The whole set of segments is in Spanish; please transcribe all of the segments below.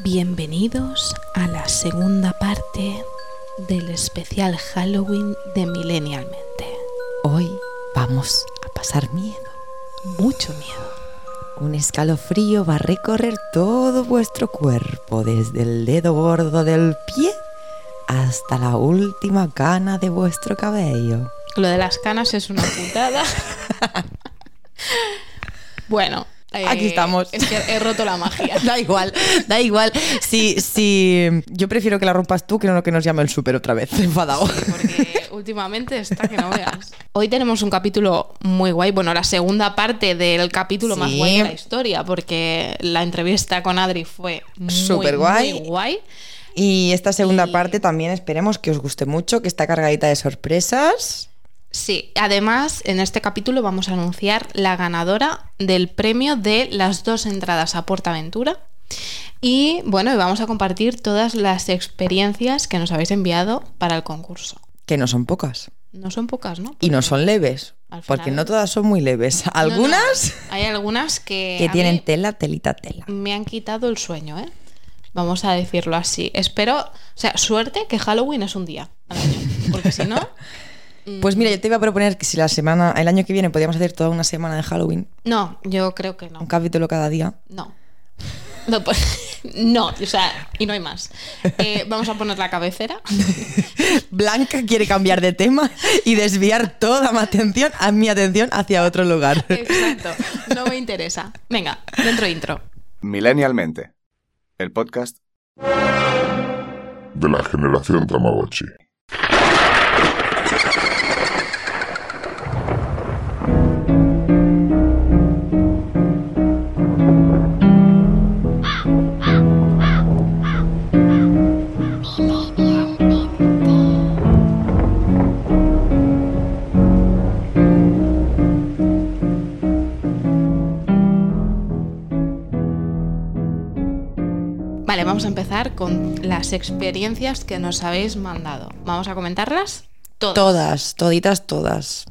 Bienvenidos a la segunda parte del especial Halloween de Millennialmente. Hoy vamos a pasar miedo. Mucho miedo. Un escalofrío va a recorrer todo vuestro cuerpo, desde el dedo gordo del pie hasta la última cana de vuestro cabello. Lo de las canas es una putada. bueno. Eh, Aquí estamos. Es que he roto la magia. Da igual, da igual. Si, si yo prefiero que la rompas tú que no que nos llame el súper otra vez, enfadado. porque últimamente está que no veas. Hoy tenemos un capítulo muy guay, bueno, la segunda parte del capítulo más Sí. guay de la historia, porque la entrevista con Adri fue muy, muy guay. Y esta segunda Y- parte también esperemos que os guste mucho, que está cargadita de sorpresas. Sí, además en este capítulo vamos a anunciar la ganadora del premio de las dos entradas a Portaventura. Y bueno, y vamos a compartir todas las experiencias que nos habéis enviado para el concurso. Que no son pocas. No son pocas, ¿no? Y no son leves. Al Porque final- no todas son muy leves. No, no, Algunas hay algunas que, que tienen tela, telita, tela. me han quitado el sueño, ¿eh? Vamos a decirlo así. Espero, o sea, suerte que Halloween es un día al año, porque si no, Pues mira, yo te iba a proponer que si la semana, el año que viene podíamos hacer toda una semana de Halloween, no, yo creo que no. un capítulo cada día. No. No, pues, no, o sea, y no hay más. Eh, vamos a poner la cabecera. Blanca quiere cambiar de tema y desviar toda mi atención, a mi atención hacia otro lugar. Exacto, no me interesa. Venga, dentro intro. Millennialmente, el podcast de la generación Tamagotchi. Vamos a empezar con las experiencias que nos habéis mandado. Vamos a comentarlas todas. Todas, toditas, todas.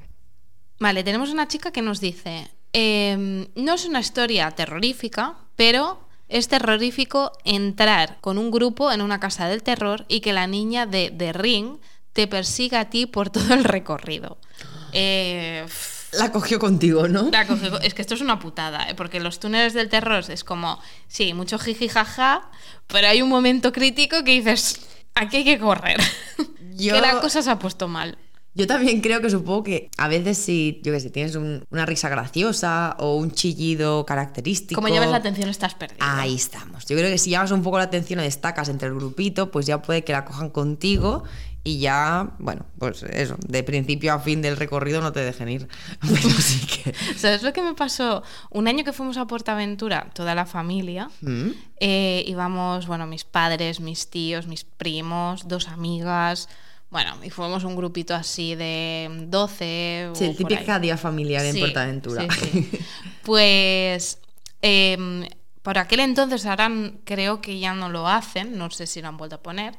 Vale, tenemos una chica que nos dice, em, no es una historia terrorífica, pero es terrorífico entrar con un grupo en una casa del terror y que la niña de The Ring te persiga a ti por todo el recorrido. Eh, La cogió contigo, ¿no? la coge- es que esto es una putada, ¿eh? porque los túneles del terror es como, sí, mucho jiji jaja, pero hay un momento crítico que dices, aquí hay que correr. Yo- que la cosa se ha puesto mal. Yo también creo que supongo que a veces si, yo qué sé, tienes un- una risa graciosa o un chillido característico. Como llevas la atención estás perdido. Ahí estamos. Yo creo que si llamas un poco la atención o destacas entre el grupito, pues ya puede que la cojan contigo y ya, bueno, pues eso, de principio a fin del recorrido no te dejen ir. Pero sí que. ¿Sabes lo que me pasó? Un año que fuimos a Portaventura, toda la familia, ¿Mm? eh, íbamos, bueno, mis padres, mis tíos, mis primos, dos amigas, bueno, y fuimos un grupito así de 12. Sí, el ahí. día familiar en Sí, Portaventura. sí, sí. Pues em, por aquel entonces, ahora n- creo que ya no lo hacen, no sé si lo han vuelto a poner.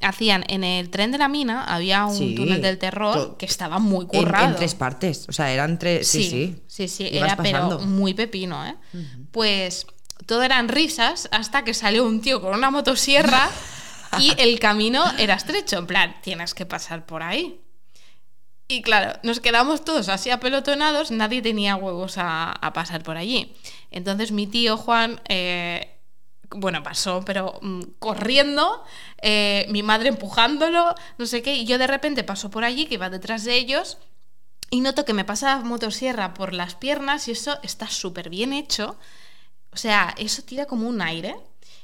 Hacían en el tren de la mina, había un Sí, túnel del terror que estaba muy En, currado. en tres partes. O sea, eran tres. Sí, sí. Sí, sí, era pero muy pepino, ¿eh? Pues todo eran risas hasta que salió un tío con una motosierra y el camino era estrecho. En plan, tienes que pasar por ahí. Y claro, nos quedamos todos así apelotonados, nadie tenía huevos a, a pasar por allí. Entonces mi tío Juan, eh, bueno, pasó, pero mm, corriendo, eh, mi madre empujándolo, no sé qué, y yo de repente paso por allí, que iba detrás de ellos, y noto que me pasa la motosierra por las piernas y eso está súper bien hecho. O sea, eso tira como un aire.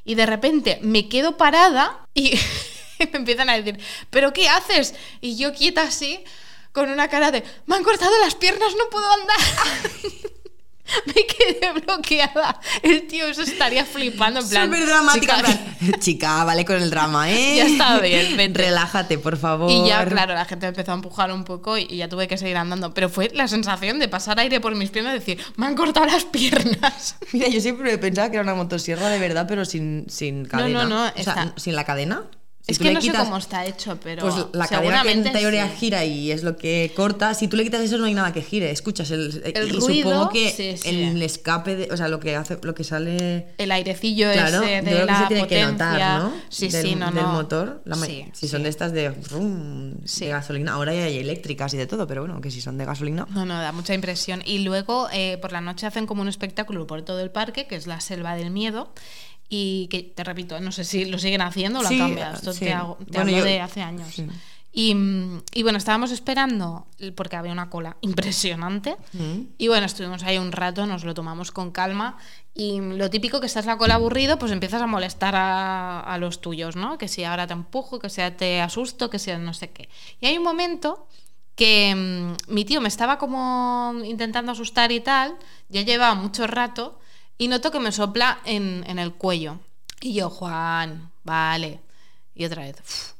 Y de repente me quedo parada y me empiezan a decir, ¿pero qué haces? Y yo quieta así, con una cara de, me han cortado las piernas, no puedo andar. me quedé bloqueada. El tío eso estaría flipando en plan... Súper dramática. "Chica, en plan, Chica, vale con el drama, ¿eh? Ya está bien, vente. Relájate, por favor. Y ya, claro, la gente empezó a empujar un poco y y ya tuve que seguir andando. Pero fue la sensación de pasar aire por mis piernas y decir, me han cortado las piernas. Mira, yo siempre pensaba que era una motosierra de verdad, pero sin, sin cadena. no, no, O sea, está- sin la cadena. Si es que no sé cómo está hecho, pero Pues la cadena que en teoría sí. gira y es lo que corta. Si tú le quitas eso, no hay nada que gire. Escuchas el. El y ruido, supongo que sí, sí. el escape, de, o sea, lo que hace, lo que sale. el airecillo Claro, ese yo de creo que se tiene potencia. que notar, ¿no? Sí, del, sí, no, del no. motor. La si son de estas de, rum, Sí. de gasolina. Ahora ya hay eléctricas y de todo, pero bueno, que si son de gasolina. No, no, da mucha impresión. Y luego eh, por la noche hacen como un espectáculo por todo el parque, que es la selva del miedo. Y que, te repito, no sé si lo siguen haciendo o lo Sí, han cambiado. Esto sí. te, hago- te Bueno, hablo yo- de hace años. sí. Y, y bueno, estábamos esperando, porque había una cola impresionante. Mm. Y bueno, estuvimos ahí un rato, nos lo tomamos con calma. Y lo típico que estás la cola aburrido, pues empiezas a molestar a, a los tuyos, ¿no? Que si ahora te empujo, que sea te asusto, que sea no sé qué. Y hay un momento que mm, mi tío me estaba como intentando asustar y tal, ya llevaba mucho rato, y noto que me sopla en, en el cuello. Y yo, Juan, vale. Y otra vez, "Uf".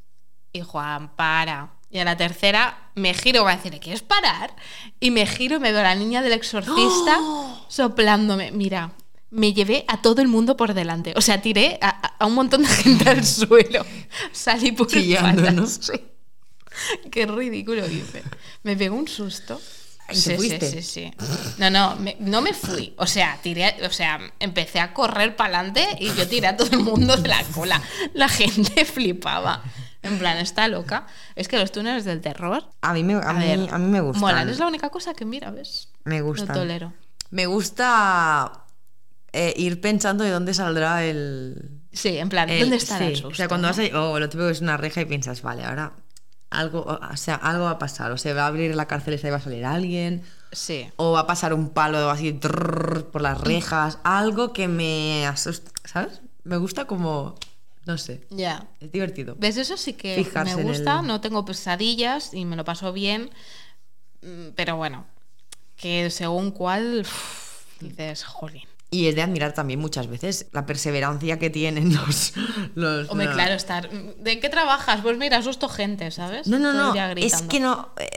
y Juan, para. Y a la tercera me giro para decirle, ¿quieres parar? Y me giro y me veo a la niña del exorcista soplándome. Mira, me llevé a todo el mundo por delante. O sea, tiré a, a- un montón de gente al suelo. Salí por Chillando, ¿no? Qué ridículo hice. Me pegó un susto. ¿Y te fuiste? Sí, sí, sí. No, no, me- no me fui. O sea, tiré, o sea, empecé a correr para adelante y yo tiré a todo el mundo de la cola. La gente flipaba. En plan, está loca. Es que los túneles del terror. A mí me, a mí, ver, a mí me gustan. Molan, es la única cosa que mira, ¿ves? Me gustan. Lo tolero. Me gusta eh, ir pensando de dónde saldrá el. Sí, en plan, el- ¿dónde está sí. el susto? O sea, cuando no? vas ahí, o lo típico es una reja y piensas, vale, ahora algo, o sea, algo va a pasar. O se va a abrir la cárcel y se va a salir alguien. Sí. O va a pasar un palo así trrr, por las rejas. Algo que me asusta, ¿sabes? Me gusta como. No sé. Ya. Es divertido. ¿Ves? Eso sí que Fijarse me gusta, el- no tengo pesadillas y me lo paso bien. Mm, Pero bueno, que según cuál uf, dices, jolín. Y es de admirar también muchas veces la perseverancia que tienen los. los Hombre, la- claro, estar. ¿De qué trabajas? Pues mira, asusto gente, ¿sabes? No, no, Todo no. Es que no. eh,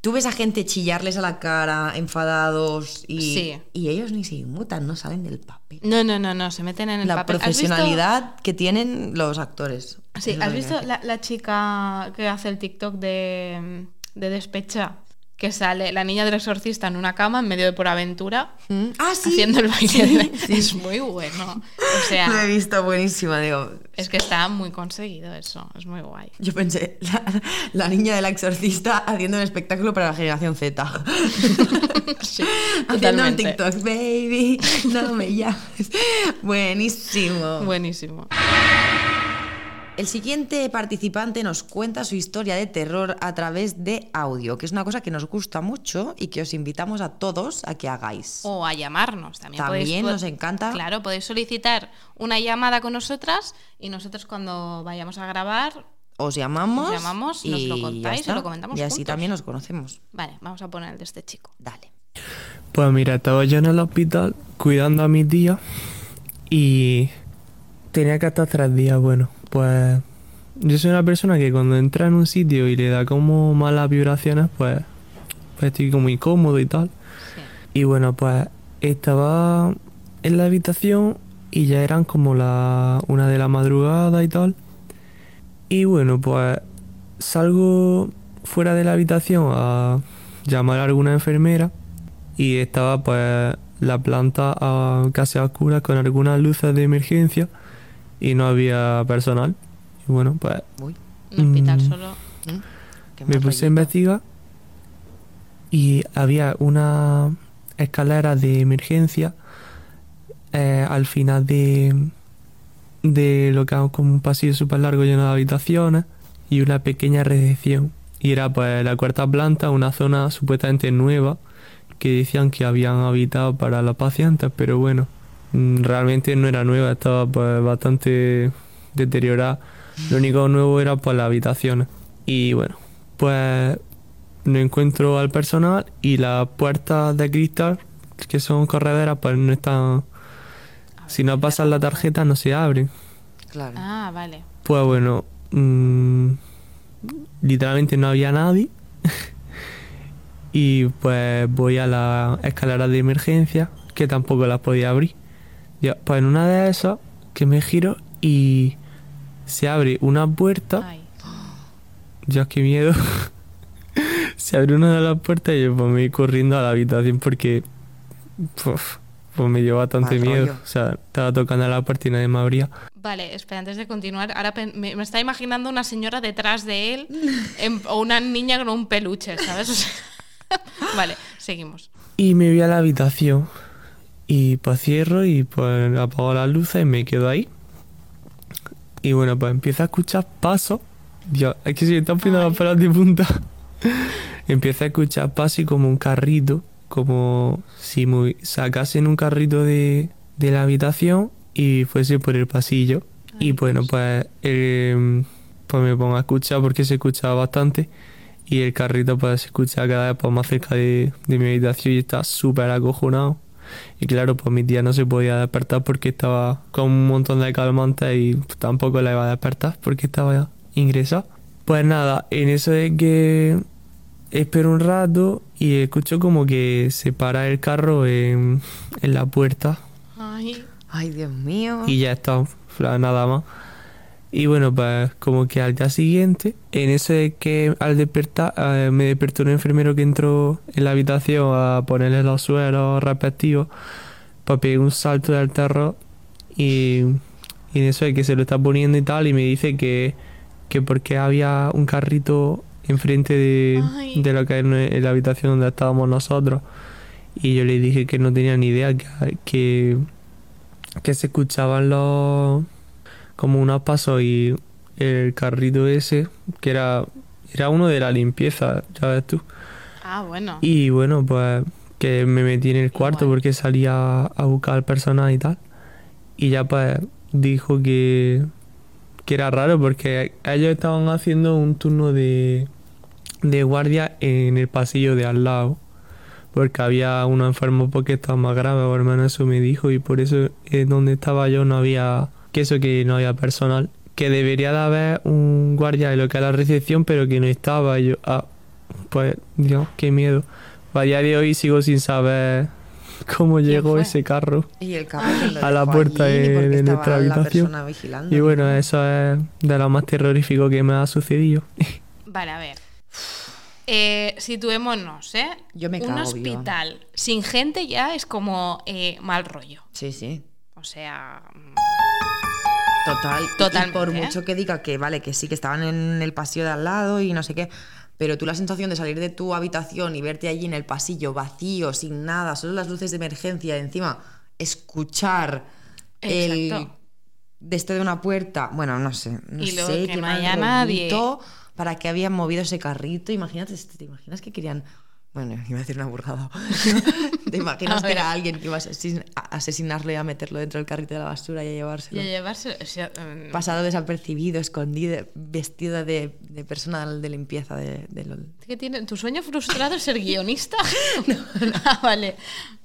Tú ves a gente chillarles a la cara, enfadados, y, Sí. y ellos ni se inmutan, no salen del papel. No, no, no, no, se meten en el La papel. ¿Has visto- profesionalidad que tienen los actores. Sí, ¿has visto la, la chica que hace el TikTok de, de Despecha? Que sale la niña del exorcista en una cama en medio de por aventura Mm. Ah, sí. haciendo el baile. Sí, de- sí. Es muy bueno. O Lo he sea, visto buenísima, digo. es que está muy conseguido eso. Es muy guay. Yo pensé, la, la niña del exorcista haciendo un espectáculo para la generación Z. Haciendo un. TikTok, baby, no me llames. Buenísimo. Buenísimo. El siguiente participante nos cuenta su historia de terror a través de audio, que es una cosa que nos gusta mucho y que os invitamos a todos a que hagáis. O a llamarnos. También, También podéis- nos encanta. Claro, podéis solicitar una llamada con nosotras y nosotros cuando vayamos a grabar. Os llamamos, Os llamamos, nos lo y contáis y lo comentamos Y así juntos. también nos conocemos. Vale, vamos a poner el de este chico. Dale. Pues mira, estaba yo en el hospital cuidando a mi tía y tenía que estar tres días. Bueno, pues yo soy una persona que cuando entra en un sitio y le da como malas vibraciones, pues, pues estoy como incómodo y tal. Sí. Y bueno, pues estaba en la habitación y ya eran como la una de la madrugada y tal. Y bueno, pues salgo fuera de la habitación a llamar a alguna enfermera y estaba pues la planta a- casi a oscuras con algunas luces de emergencia y no había personal. Y bueno, pues Uy, Un hospital Mm. solo. ¿mm? Me puse a investigar y había una escalera de emergencia eh, al final de, de lo que es como un pasillo súper largo lleno de habitaciones y una pequeña recepción. Y era pues la cuarta planta, una zona supuestamente nueva que decían que habían habitado para los pacientes, pero bueno, realmente no era nueva, estaba pues bastante deteriorada. Lo único nuevo era pues las habitaciones. Y bueno, pues no encuentro al personal y las puertas de cristal, que son correderas, pues no están... Si no pasan la tarjeta no se abren. Claro. Ah, vale. Pues bueno, mm, literalmente no había nadie. y pues voy a la escalera de emergencia, que tampoco las podía abrir. Ya, pues en una de esas, que me giro y se abre una puerta. Ay. Dios, qué miedo. se abre una de las puertas y yo pues, me voy corriendo a la habitación porque pues me dio bastante Mal miedo. rollo. O sea, estaba tocando a la puerta y nadie me abría. Vale, espera, antes de continuar, ahora me, me está imaginando una señora detrás de él en- o una niña con un peluche, ¿sabes? O sea, vale, seguimos. Y me voy a la habitación y pues cierro y pues apago las luces y me quedo ahí. Y bueno, pues empiezo a escuchar pasos. Dios, es que se me están poniendo las pelas de punta. empiezo a escuchar pasos y como un carrito, como si me sacasen un carrito de, de la habitación y fuese por el pasillo. y bueno, pues, eh, pues me pongo a escuchar porque se escuchaba bastante. Y el carrito pues se escucha cada vez pues, más cerca de, de mi habitación y está súper acojonado. Y claro, pues mi tía no se podía despertar porque estaba con un montón de calmantes y pues, tampoco la iba a despertar porque estaba ingresada. Pues nada, en eso de que espero un rato y escucho como que se para el carro en, en la puerta Ay, Ay, Dios mío. y ya está, nada más. Y bueno, pues como que al día siguiente, en eso de que al despertar, eh, me despertó un enfermero que entró en la habitación a ponerle los suelos respectivos, pues pegué un salto del terror y, y en eso de que se lo está poniendo y tal, y me dice que, que porque había un carrito enfrente de, Ay. de lo que es la habitación donde estábamos nosotros. Y yo le dije que no tenía ni idea que, que, que se escuchaban los como unos pasos y el carrito ese que era era uno de la limpieza ya ves tú. Ah, bueno. y bueno pues que me metí en el cuarto porque salía a buscar al personal y tal. Y ya pues dijo que que era raro porque ellos estaban haciendo un turno de de guardia en el pasillo de al lado. Porque había uno enfermo porque estaba más grave o menos eso me dijo. Y por eso eh, donde estaba yo no había que eso que no había personal que debería de haber un guardia de lo que es la recepción pero que no estaba y yo ah pues Dios qué miedo a día de hoy sigo sin saber cómo llegó fue? ese carro Y el carro A la puerta allí, de- de nuestra la habitación. y bueno eso es de lo más terrorífico que me ha sucedido Vale, a ver. Eh, situémonos, ¿eh? Yo me Un cago viva. hospital sin gente ya es como eh, mal rollo. Sí, sí. O sea, Total. Y por mucho que diga que, vale, que sí, que estaban en el pasillo de al lado y no sé qué. Pero tú la sensación de salir de tu habitación y verte allí en el pasillo vacío, sin nada, solo las luces de emergencia, encima escuchar el Exacto. de una puerta, bueno, no sé, no Y luego sé, que no haya nadie. para que habían movido ese carrito. Imagínate, ¿te imaginas que querían bueno, iba a decir una burrada. ¿Te imaginas que era alguien que iba a asesin- a asesinarlo y a meterlo dentro del carrito de la basura y a llevárselo? y a llevarse. o sea, mm, pasado desapercibido, escondido, vestido de, de personal de limpieza de, de LOL. ¿Qué tiene? ¿Tu sueño frustrado es ser guionista? Ah, vale.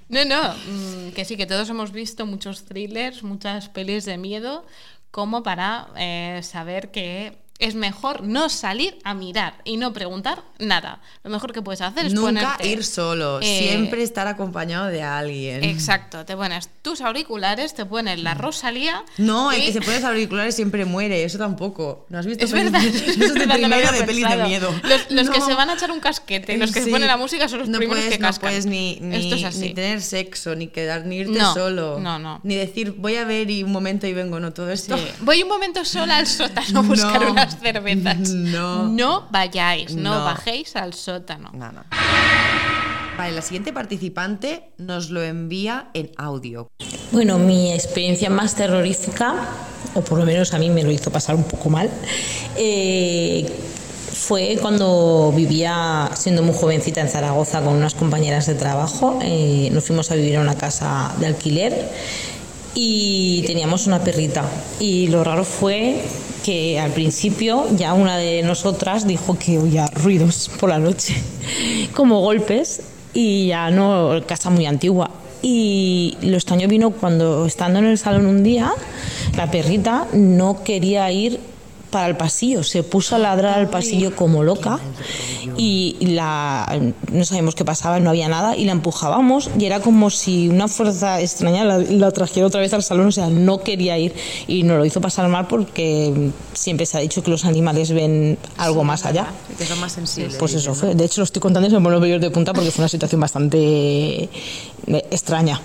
No, no. mm, que sí, que todos hemos visto muchos thrillers, muchas pelis de miedo, como para eh, saber que es mejor no salir a mirar y no preguntar nada. Lo mejor que puedes hacer es Nunca ponerte, ir solo, eh, siempre estar acompañado de alguien. Exacto, te pones tus auriculares, te pones la Rosalía. No, el y- que se pone los auriculares siempre muere, eso tampoco. ¿No has visto Es verdad. Eso es de No primero de pelis de miedo. Los, los que No. se van a echar un casquete, los que se Sí. ponen la música son los no primeros puedes, que cascan. No puedes ni, ni, Esto es ni tener sexo, ni quedar, ni irte solo. no, no. Ni decir, voy a ver y un momento y vengo, no todo esto. Sí. Voy un momento sola al sótano a buscar No. Cervezas. No. No vayáis, no, No. bajéis al sótano. No, no. Vale, la siguiente participante nos lo envía en audio. Bueno, mi experiencia más terrorífica, o por lo menos a mí me lo hizo pasar un poco mal, eh, fue cuando vivía, siendo muy jovencita en Zaragoza, con unas compañeras de trabajo. eh, nos fuimos a vivir a una casa de alquiler y teníamos una perrita. Y lo raro fue que al principio ya una de nosotras dijo que oía ruidos por la noche, como golpes, y ya no, casa muy antigua. Y lo extraño vino cuando estando en el salón un día, la perrita no quería ir para el pasillo, se puso a ladrar al pasillo como loca y la no sabemos qué pasaba, no había nada y la empujábamos y era como si una fuerza extraña la, la trajera otra vez al salón, o sea, no quería ir y nos lo hizo pasar mal porque siempre se ha dicho que los animales ven algo más allá. Que son más sensibles. Pues eso fue. De hecho, lo estoy contando y se me ponen los vellos de punta porque fue una situación bastante eh, extraña.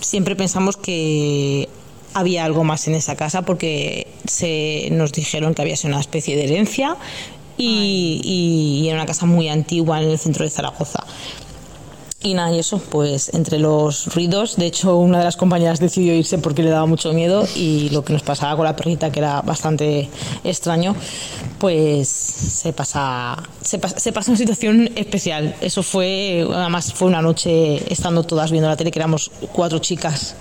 Siempre pensamos que había algo más en esa casa porque se nos dijeron que había sido una especie de herencia y, y era una casa muy antigua en el centro de Zaragoza. Y nada, y eso, pues entre los ruidos, de hecho una de las compañeras decidió irse porque le daba mucho miedo y lo que nos pasaba con la perrita, que era bastante extraño, pues se pasa, se pasa, se pasa una situación especial. Eso fue, además fue una noche estando todas viendo la tele, que éramos cuatro chicas.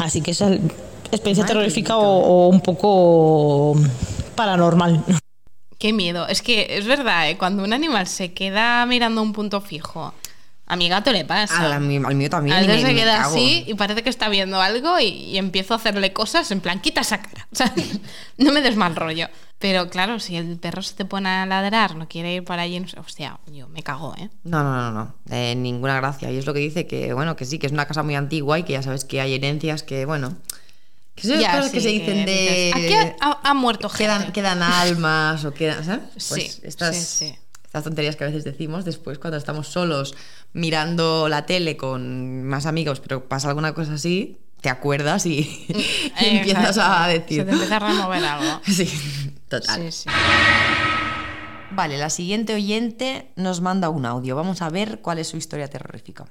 Así que esa experiencia terrorífica o, o un poco paranormal. Qué miedo. Es que es verdad, ¿eh? cuando un animal se queda mirando un punto fijo, a mi gato le pasa. La- al mío también. A veces se queda cago. así y parece que está viendo algo y, y empiezo a hacerle cosas en plan, quita esa cara. O sea, no me des mal rollo. Pero claro, si el perro se te pone a ladrar, no quiere ir para allí, no sé, hostia, yo me cago, ¿eh? No, no, no, no. Eh, ninguna gracia. Y es lo que dice que, bueno, que sí, que es una casa muy antigua y que ya sabes que hay herencias que, bueno. Que son Ya, cosas que se dicen de. dices, Aquí ha, ha- ha muerto gente. Quedan, quedan almas o quedan. ¿Sabes? Pues Sí, estas, sí, sí. Estas tonterías que a veces decimos después cuando estamos solos mirando la tele con más amigos, pero pasa alguna cosa así, te acuerdas y, y Eh, empiezas a decir. Se te empieza a remover algo. Sí, total. Sí, sí. Vale, la siguiente oyente nos manda un audio. Vamos a ver cuál es su historia terrorífica.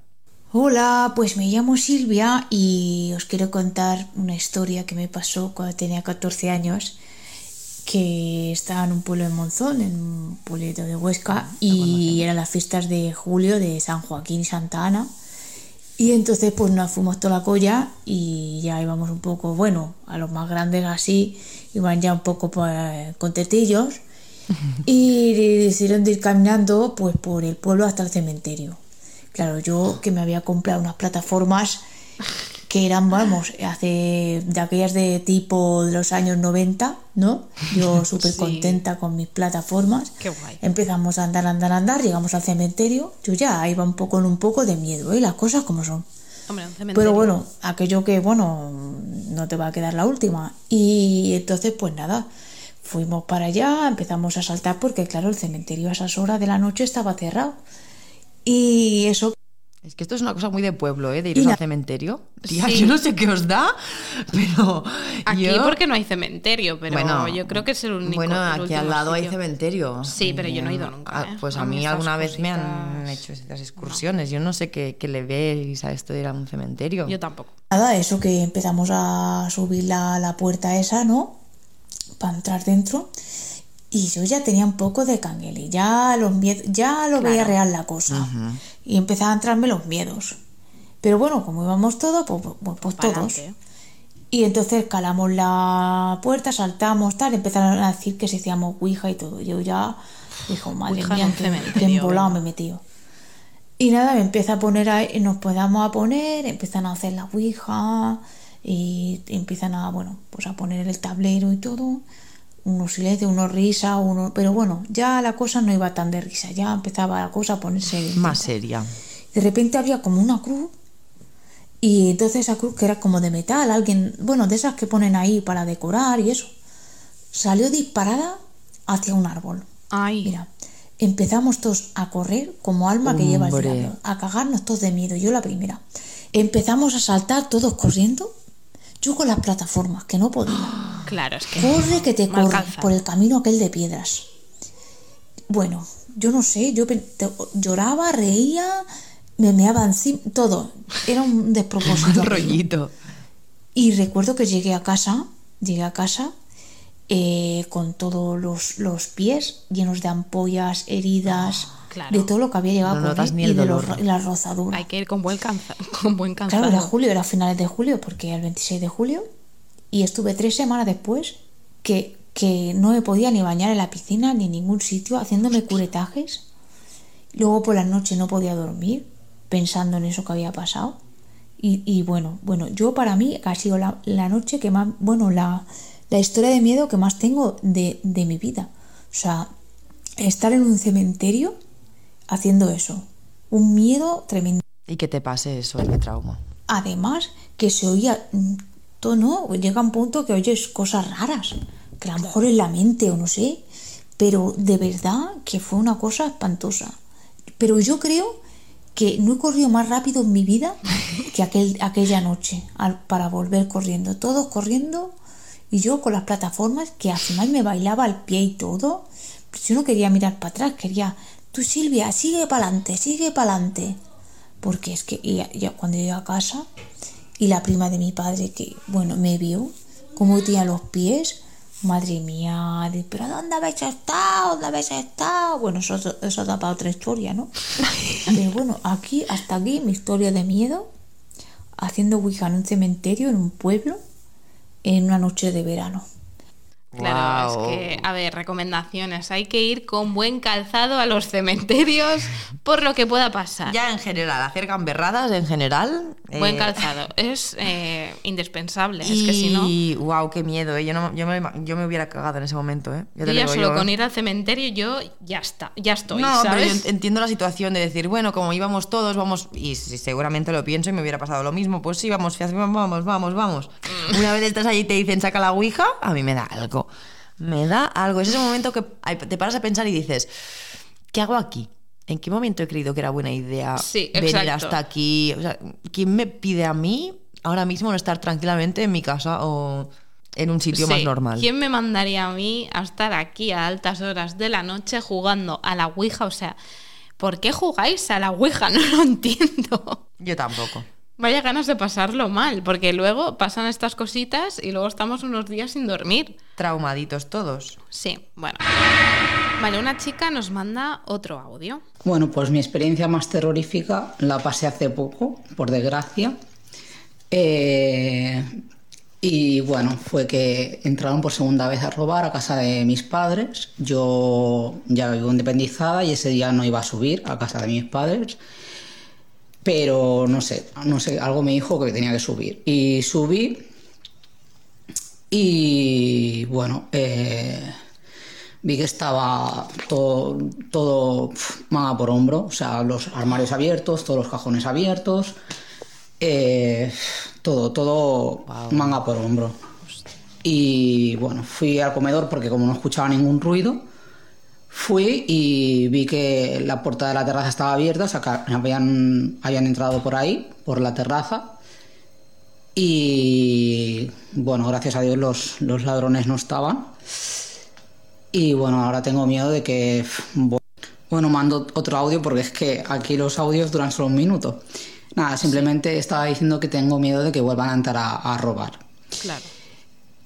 Hola, pues me llamo Silvia y os quiero contar una historia que me pasó cuando tenía 14 años, que estaba en un pueblo de Monzón, en un pueblito de Huesca, y eran las fiestas de julio de San Joaquín y Santa Ana. Y entonces pues nos fuimos toda la colla y ya íbamos un poco, bueno, a los más grandes así, iban ya un poco pues, contentillos y decidieron de ir caminando pues por el pueblo hasta el cementerio. Claro, yo que me había comprado unas plataformas que eran, vamos, hace de aquellas de tipo de los años 90, ¿no? Yo súper contenta con mis plataformas. Qué guay. Empezamos a andar, andar, andar, llegamos al cementerio. Yo ya iba un poco con un poco de miedo, ¿eh? Las cosas como son. Hombre, un cementerio. Pero bueno, aquello que, bueno, no te va a quedar la última. Y entonces, pues nada, fuimos para allá, empezamos a saltar porque, claro, el cementerio a esas horas de la noche estaba cerrado. Y eso, Es que esto es una cosa muy de pueblo, ¿eh? De ir la- al cementerio. Tía, Sí. yo no sé qué os da, pero. Aquí yo- porque no hay cementerio, pero yo creo que es el único. Bueno, el aquí al lado hay cementerio. Sí, pero yo no he ido nunca, ah, ¿eh? Pues a, A mí alguna vez me han hecho estas excursiones. Yo no sé qué, qué le veis a esto de ir a un cementerio. Yo tampoco. nada, eso que empezamos a subir la, la puerta esa, ¿no? Para entrar dentro. Y yo ya tenía un poco de canguele, ya miedos, ya lo veía real la cosa. Y empezaba a entrarme los miedos. Pero bueno, como íbamos todos, pues, pues, pues todos. Pa'lante. Y entonces calamos la puerta, saltamos, tal, empezaron a decir que se hacíamos Ouija y todo. Yo ya, dijo, madre Ouija mía, embolado venga. me he metido. Y nada, me empieza a poner ahí, nos podamos a poner, empiezan a hacer la Ouija y empiezan a, bueno, pues a poner el tablero y todo. Unos silencios, unos risas, uno, pero bueno, ya la cosa no iba tan de risa, ya empezaba la cosa a ponerse Más seria. de repente había como una cruz y entonces esa cruz que era como de metal, alguien, bueno, de esas que ponen ahí para decorar y eso, salió disparada hacia un árbol. Ay, Mira, empezamos todos a correr como alma que lleva el diablo, a cagarnos todos de miedo, yo la primera. Empezamos a saltar todos corriendo, yo con las plataformas, que no podía. claro, es que. Corre que te corre alcanza. por el camino aquel de piedras. Bueno, yo no sé, yo lloraba, reía, me meaba encima, todo. Era un despropósito. aquello. rollito. Y recuerdo que llegué a casa, llegué a casa eh, con todos los, los pies llenos de ampollas, heridas, claro. de todo lo que había llegado No a ni y el de los- dolor. y la rozadura. Hay que ir con buen cansa, con buen cansado. Claro, era julio, era finales de julio, porque era el 26 de julio. Y estuve tres semanas después que, que no me podía ni bañar en la piscina ni en ningún sitio, haciéndome curetajes. Luego por las noches no podía dormir, pensando en eso que había pasado. Y, y bueno, bueno, yo para mí ha sido la, la noche que más, bueno, la, la historia de miedo que más tengo de, de mi vida. O sea, estar en un cementerio haciendo eso. Un miedo tremendo. Y que te pase eso, el trauma. Además, que se oía mm, todo, ¿no? Llega un punto que oyes cosas raras, que a lo mejor es la mente o no sé, pero de verdad que fue una cosa espantosa. Pero yo creo que no he corrido más rápido en mi vida que aquel, aquella noche al- para volver corriendo. Todos corriendo y yo con las plataformas que al final me bailaba al pie y todo. Pues yo no quería mirar para atrás, quería, tú Silvia, sigue para adelante, sigue para adelante. Porque es que ya, ya cuando llegué a casa y la prima de mi padre que, bueno, me vio cómo tenía los pies, madre mía, de, pero ¿dónde habéis estado? ¿Dónde habéis estado? Bueno, eso, eso da para otra historia, ¿no? Pero bueno, aquí, hasta aquí, mi historia de miedo, haciendo Ouija en un cementerio, en un pueblo, en una noche de verano. Claro, es que, a ver, recomendaciones. Hay que ir con buen calzado a los cementerios por lo que pueda pasar. Ya en general, hacer gamberradas en general. Buen eh, calzado. Es eh, indispensable. Y, Es que si no. wow, qué miedo, ¿eh? Yo, no, yo, me, yo me hubiera cagado en ese momento, ¿eh? Yo Ya te ya digo solo yo, ¿eh? con ir al cementerio, yo ya está, ya estoy, No, pero yo entiendo la situación de decir, bueno, como íbamos todos, vamos, y si seguramente lo pienso y me hubiera pasado lo mismo, pues sí, vamos, vamos, vamos, vamos. Mm. Una vez estás allí y te dicen, saca la ouija, a mí me da algo. Me da algo. Es ese momento que te paras a pensar y dices, ¿qué hago aquí? ¿En qué momento he creído que era buena idea Sí, venir exacto. hasta aquí? O sea, ¿quién me pide a mí ahora mismo no estar tranquilamente en mi casa o en un sitio más normal? ¿Quién me mandaría a mí a estar aquí a altas horas de la noche jugando a la Ouija? O sea, ¿por qué jugáis a la Ouija? No lo entiendo. Yo tampoco. Vaya ganas de pasarlo mal, porque luego pasan estas cositas y luego estamos unos días sin dormir. Traumaditos todos. Sí, bueno. Vale, una chica nos manda otro audio. Bueno, pues mi experiencia más terrorífica la pasé hace poco, por desgracia. Eh, y bueno, fue que entraron por segunda vez a robar a casa de mis padres. Yo ya vivo independizada y ese día no iba a subir a casa de mis padres. Pero no sé, no sé, algo me dijo que tenía que subir. Y subí. Y bueno, eh, vi que estaba todo, todo por hombro, o sea, los armarios abiertos, todos los cajones abiertos, eh, todo, todo manga por hombro. Y bueno, fui al comedor porque como no escuchaba ningún ruido, fui y vi que la puerta de la terraza estaba abierta, o sea, que habían, habían entrado por ahí, por la terraza. Y bueno, gracias a Dios los, los ladrones no estaban. Y bueno, ahora tengo miedo de que... Bueno, mando otro audio porque es que aquí los audios duran solo un minuto. Nada, simplemente estaba diciendo que tengo miedo de que vuelvan a entrar a, a robar. Claro.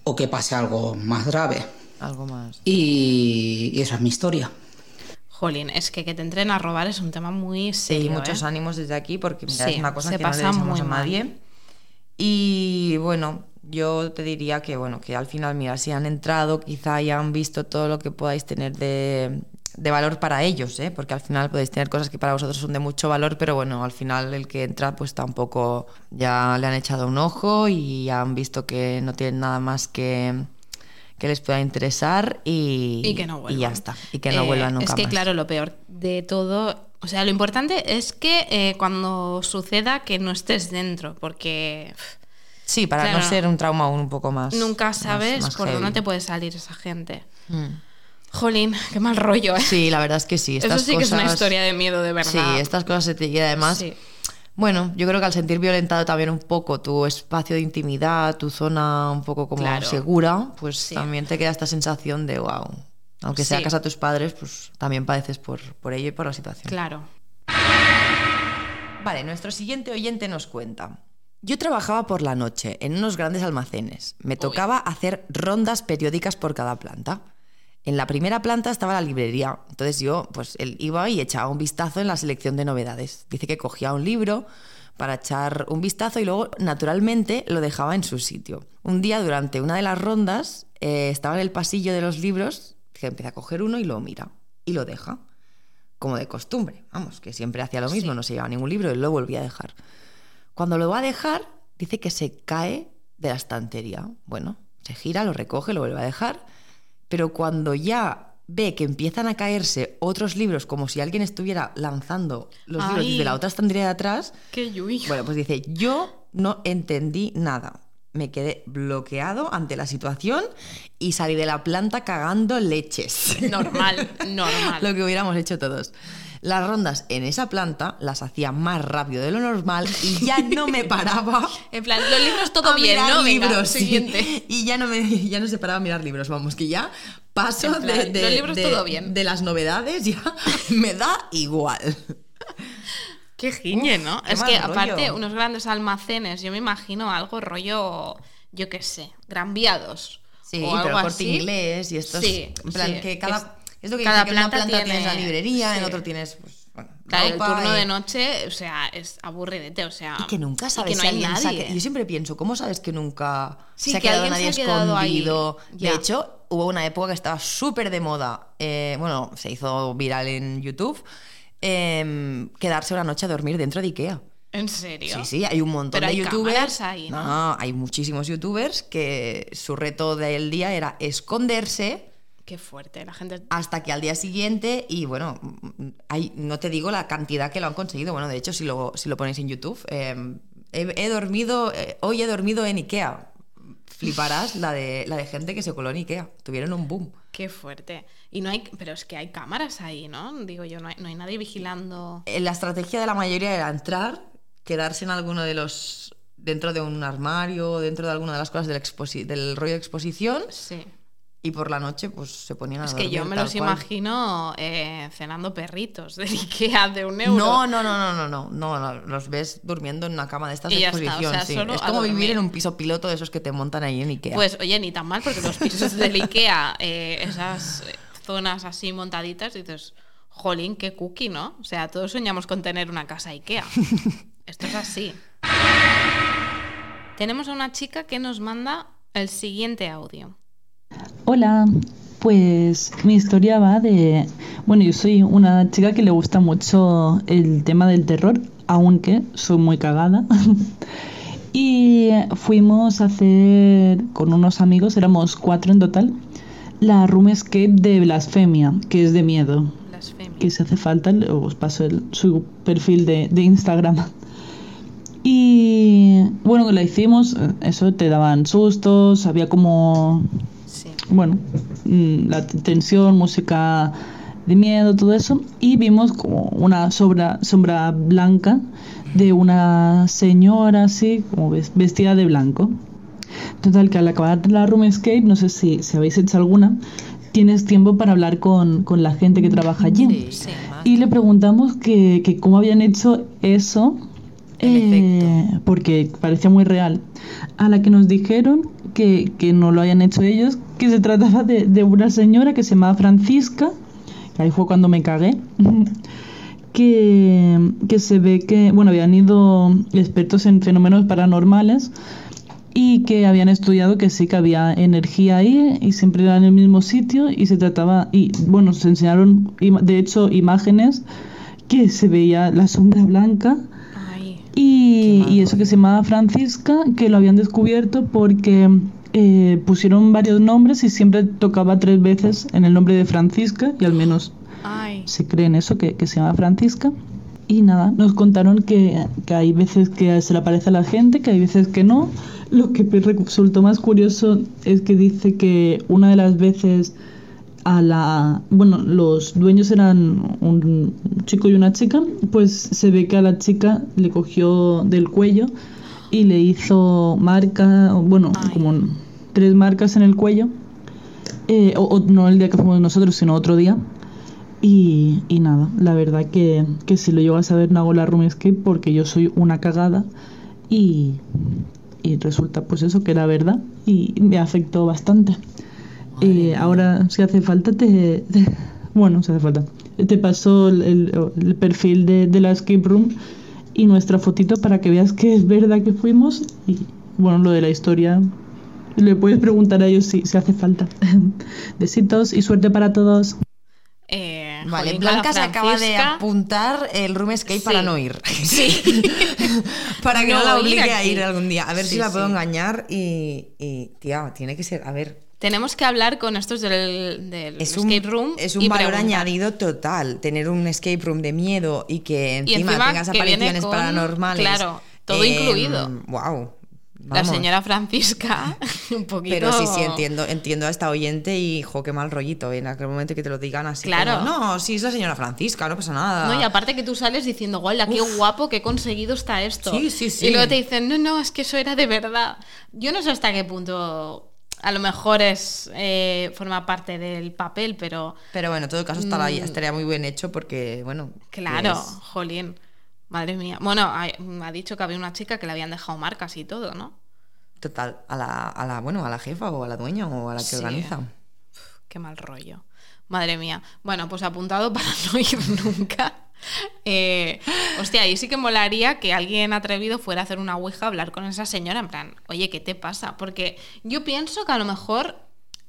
O que pase algo más grave. Algo más. Y, y esa es mi historia. Jolín, es que que te entren a robar es un tema muy Sí, serio. muchos ¿eh? ánimos desde aquí porque mira, Sí, es una cosa se que no le pasa deseamos muy a mal. nadie. Y bueno, yo te diría que bueno, que al final, mira, si han entrado, quizá hayan visto todo lo que podáis tener de, de valor para ellos, ¿eh? porque al final podéis tener cosas que para vosotros son de mucho valor, pero bueno, al final el que entra pues tampoco ya le han echado un ojo y han visto que no tienen nada más que que les pueda interesar y, Y que no vuelvan. y ya está. Y que no Eh, vuelvan nunca Es que, más. claro, lo peor de todo. O sea, lo importante es que eh, cuando suceda que no estés dentro, porque Sí, para Claro. no ser un trauma aún un poco más. nunca sabes más por heavy. dónde te puede salir esa gente. Mm. Jolín, qué mal rollo, ¿eh? Sí, la verdad es que sí. Eso sí que es una historia de miedo, de verdad. Sí, estas cosas se te y además. Sí. Bueno, yo creo que al sentir violentado también un poco tu espacio de intimidad, tu zona un poco como Claro. segura, pues Sí. también te queda esta sensación de wow. Aunque sea Sí. casa de tus padres, pues también padeces por, por ello y por la situación. Claro. Vale, nuestro siguiente oyente nos cuenta. Yo trabajaba por la noche en unos grandes almacenes. Me tocaba hacer rondas periódicas por cada planta. En la primera planta estaba la librería. Entonces yo pues él iba y echaba un vistazo en la selección de novedades. Dice que cogía un libro para echar un vistazo y luego naturalmente lo dejaba en su sitio. Un día durante una de las rondas eh, estaba en el pasillo de los libros, que empieza a coger uno y lo mira y lo deja como de costumbre. Vamos, que siempre hacía lo mismo, no se llevaba ningún libro y lo volvía a dejar. Cuando lo va a dejar, dice que se cae de la estantería. Bueno, Se gira, lo recoge, lo vuelve a dejar. Pero cuando ya ve que empiezan a caerse otros libros, como si alguien estuviera lanzando los libros desde la otra estantería de atrás, Qué yuy. bueno, pues dice, yo no entendí nada. Me quedé bloqueado ante la situación y salí de la planta cagando leches. Normal, normal. Lo que hubiéramos hecho todos. Las rondas en esa planta las hacía más rápido de lo normal y ya no me paraba. En plan, los libros todo a bien, mirar ¿no? Venga, libros, sí. siguiente. Y ya no, me, ya no se paraba a mirar libros, vamos, que ya paso plan, de, de- los libros de- todo bien. de las novedades, ya me da igual. Qué giñe, ¿no? Qué es que rollo. aparte, unos grandes almacenes, yo me imagino algo rollo, yo qué sé, granviados. Sí, o pero algo corte así. inglés y estos. Sí, en plan, sí, que cada. Es- lo que cada dice que en una planta planta tiene- tienes la librería, en sí. otro tienes. Pues, bueno, Claro, el turno de noche, o sea, es aburridete, o sea. Y que nunca sabes que no si hay alguien nadie. que- Yo siempre pienso, ¿cómo sabes que nunca Sí, se ha que quedado nadie ha quedado escondido? De hecho, hubo una época que estaba súper de moda. eh, bueno, se hizo viral en YouTube. em, quedarse una noche a dormir dentro de Ikea. ¿En serio? Sí, sí, hay un montón Pero de hay youtubers. ahí, ¿no? no, hay muchísimos youtubers que su reto del día era esconderse Qué fuerte, la gente. hasta que al día siguiente, y bueno, hay, no te digo la cantidad que lo han conseguido, bueno, de hecho, si lo, si lo ponéis en YouTube, eh, he, he dormido, eh, hoy he dormido en Ikea. Fliparás la de, la de gente que se coló en Ikea, tuvieron un boom. Qué fuerte. Y no hay. Pero es que hay cámaras ahí, ¿no? Digo yo, no hay, no hay nadie vigilando. Eh, La estrategia de la mayoría era entrar, quedarse en alguno de los, dentro de un armario, dentro de alguna de las cosas del, del rollo de exposición, Sí. Y por la noche pues se ponían a Es que yo me los cual. imagino eh, cenando perritos de Ikea de un euro. No, no, no, no, no, no, no, los ves durmiendo en una cama de estas Y de ya está, o exposición. sea, sí. solo Es como dormir. vivir en un piso piloto de esos que te montan ahí en Ikea. Pues oye, ni tan mal, porque los pisos del Ikea, eh, esas eh, zonas así montaditas, dices, jolín, qué cookie, ¿no? O sea, todos soñamos con tener una casa Ikea. Esto es así. Tenemos a una chica que nos manda el siguiente audio. Hola, pues mi historia va de... Bueno, yo soy una chica que le gusta mucho el tema del terror, aunque soy muy cagada. y fuimos a hacer con unos amigos, éramos cuatro en total, la room escape de blasfemia, que es de miedo. Blasfemia. Que si hace falta, os paso el- su perfil de, de Instagram. Y bueno, la hicimos, eso te daban sustos, había como. Bueno, mm, la tensión, música de miedo, todo eso, y vimos como una sombra, sombra blanca de una señora así, como ves- vestida de blanco. Total, que al acabar la room escape, no sé si, si habéis hecho alguna, tienes tiempo para hablar con, con la gente que trabaja allí. Sí. Y le preguntamos que, que cómo habían hecho eso, eh, porque parecía muy real. A la que nos dijeron que, que no lo habían hecho ellos, que se trataba de, de una señora que se llamaba Francisca, que ahí fue cuando me cagué, que, que se ve que, bueno, habían ido expertos en fenómenos paranormales y que habían estudiado que sí que había energía ahí y siempre era en el mismo sitio y se trataba y bueno se enseñaron de hecho imágenes que se veía la sombra blanca y, y eso que se llamaba Francisca que lo habían descubierto porque eh, pusieron varios nombres y siempre tocaba tres veces en el nombre de Francisca y al menos ay. se cree en eso, que, que se llama Francisca. Y nada, nos contaron que, que hay veces que se le aparece a la gente, que hay veces que no. Lo que resultó más curioso es que dice que una de las veces a la... Bueno, los dueños eran un chico y una chica, pues se ve que a la chica le cogió del cuello y le hizo marca, bueno, Ay. como tres marcas en el cuello. Eh, o, o no el día que fuimos nosotros, sino otro día. Y, y nada, la verdad que, que si lo llego a saber no hago la room escape porque yo soy una cagada y, y resulta pues eso que era verdad y me afectó bastante. Eh, ahora si hace falta te, te- bueno si hace falta te paso el, el- el perfil de, de la escape room y nuestra fotito para que veas que es verdad que fuimos y bueno lo de la historia le puedes preguntar a ellos si, si hace falta. Besitos y suerte para todos. Eh, Vale, jolín, Blanca se acaba de apuntar el room escape Sí. para no ir. Sí. para que no, No la ir obligue a ir algún día. A ver Sí, si la puedo sí. engañar y, y, tía, tiene que ser, a ver, Tenemos que hablar con estos del, del es un, escape room. es y un valor preguntar. añadido total tener un escape room de miedo y que Y encima, tengas que apariciones con- paranormales. claro, todo incluido. Wow. La señora Francisca, un poquito. Pero sí, sí, entiendo, entiendo a esta oyente y, jo, qué mal rollito en aquel momento que te lo digan así. Claro. como, no, sí, es la señora Francisca, no pasa nada. No, y aparte que tú sales diciendo, guau, qué guapo, qué conseguido está esto. Sí, sí, sí. Y luego te dicen, no, no, es que eso era de verdad. Yo no sé hasta qué punto a lo mejor es eh, forma parte del papel, pero Pero bueno, en todo caso estará, estaría muy bien hecho porque, bueno. Mm. claro, pues, jolín. Madre mía. Bueno, ha, ha dicho que había una chica que le habían dejado marcas y todo, ¿no? total, a la, a la, bueno, a la jefa o a la dueña o a la que Sí. organiza. Qué mal rollo. Madre mía. Bueno, pues apuntado para no ir nunca. Eh, hostia, ahí sí que molaría que alguien atrevido fuera a hacer una ouija, a hablar con esa señora, en plan, oye, ¿qué te pasa? Porque yo pienso que a lo mejor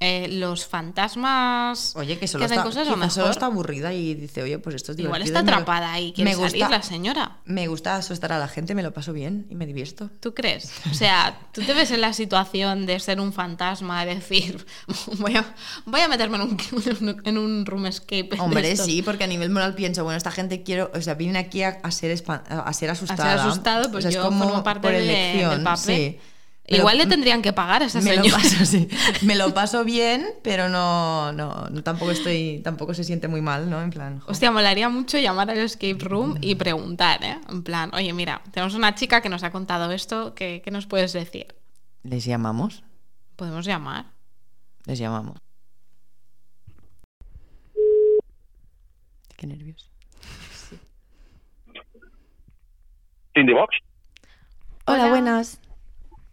eh, los fantasmas Oye, que solo, hacen está, cosas, a lo solo está aburrida y dice, oye, pues esto es igual divertido. está y me- atrapada ahí, quiere me salir gusta- la señora. Me gusta asustar a la gente, me lo paso bien y me divierto. ¿Tú crees? O sea, tú te ves en la situación de ser un fantasma, de decir, voy a, voy a meterme en un, en un room escape. Hombre, estos". sí, porque a nivel moral pienso, bueno, esta gente quiero, o sea, vienen aquí a, a ser, espan- a ser asustada. asustado, pues O sea, es yo como formo parte por de- elección, del papel. sí. Igual lo- le tendrían que pagar a esa me lo señora. paso, sí. Me lo paso bien, pero no, no, no, tampoco estoy, tampoco se siente muy mal, ¿no? En plan, jo. Hostia, molaría mucho llamar al escape room y preguntar, ¿eh? En plan, oye, mira, tenemos una chica que nos ha contado esto, ¿qué, qué nos puedes decir? les llamamos, ¿Podemos llamar? les llamamos. Qué nervios. Cindy Box. Hola, buenas.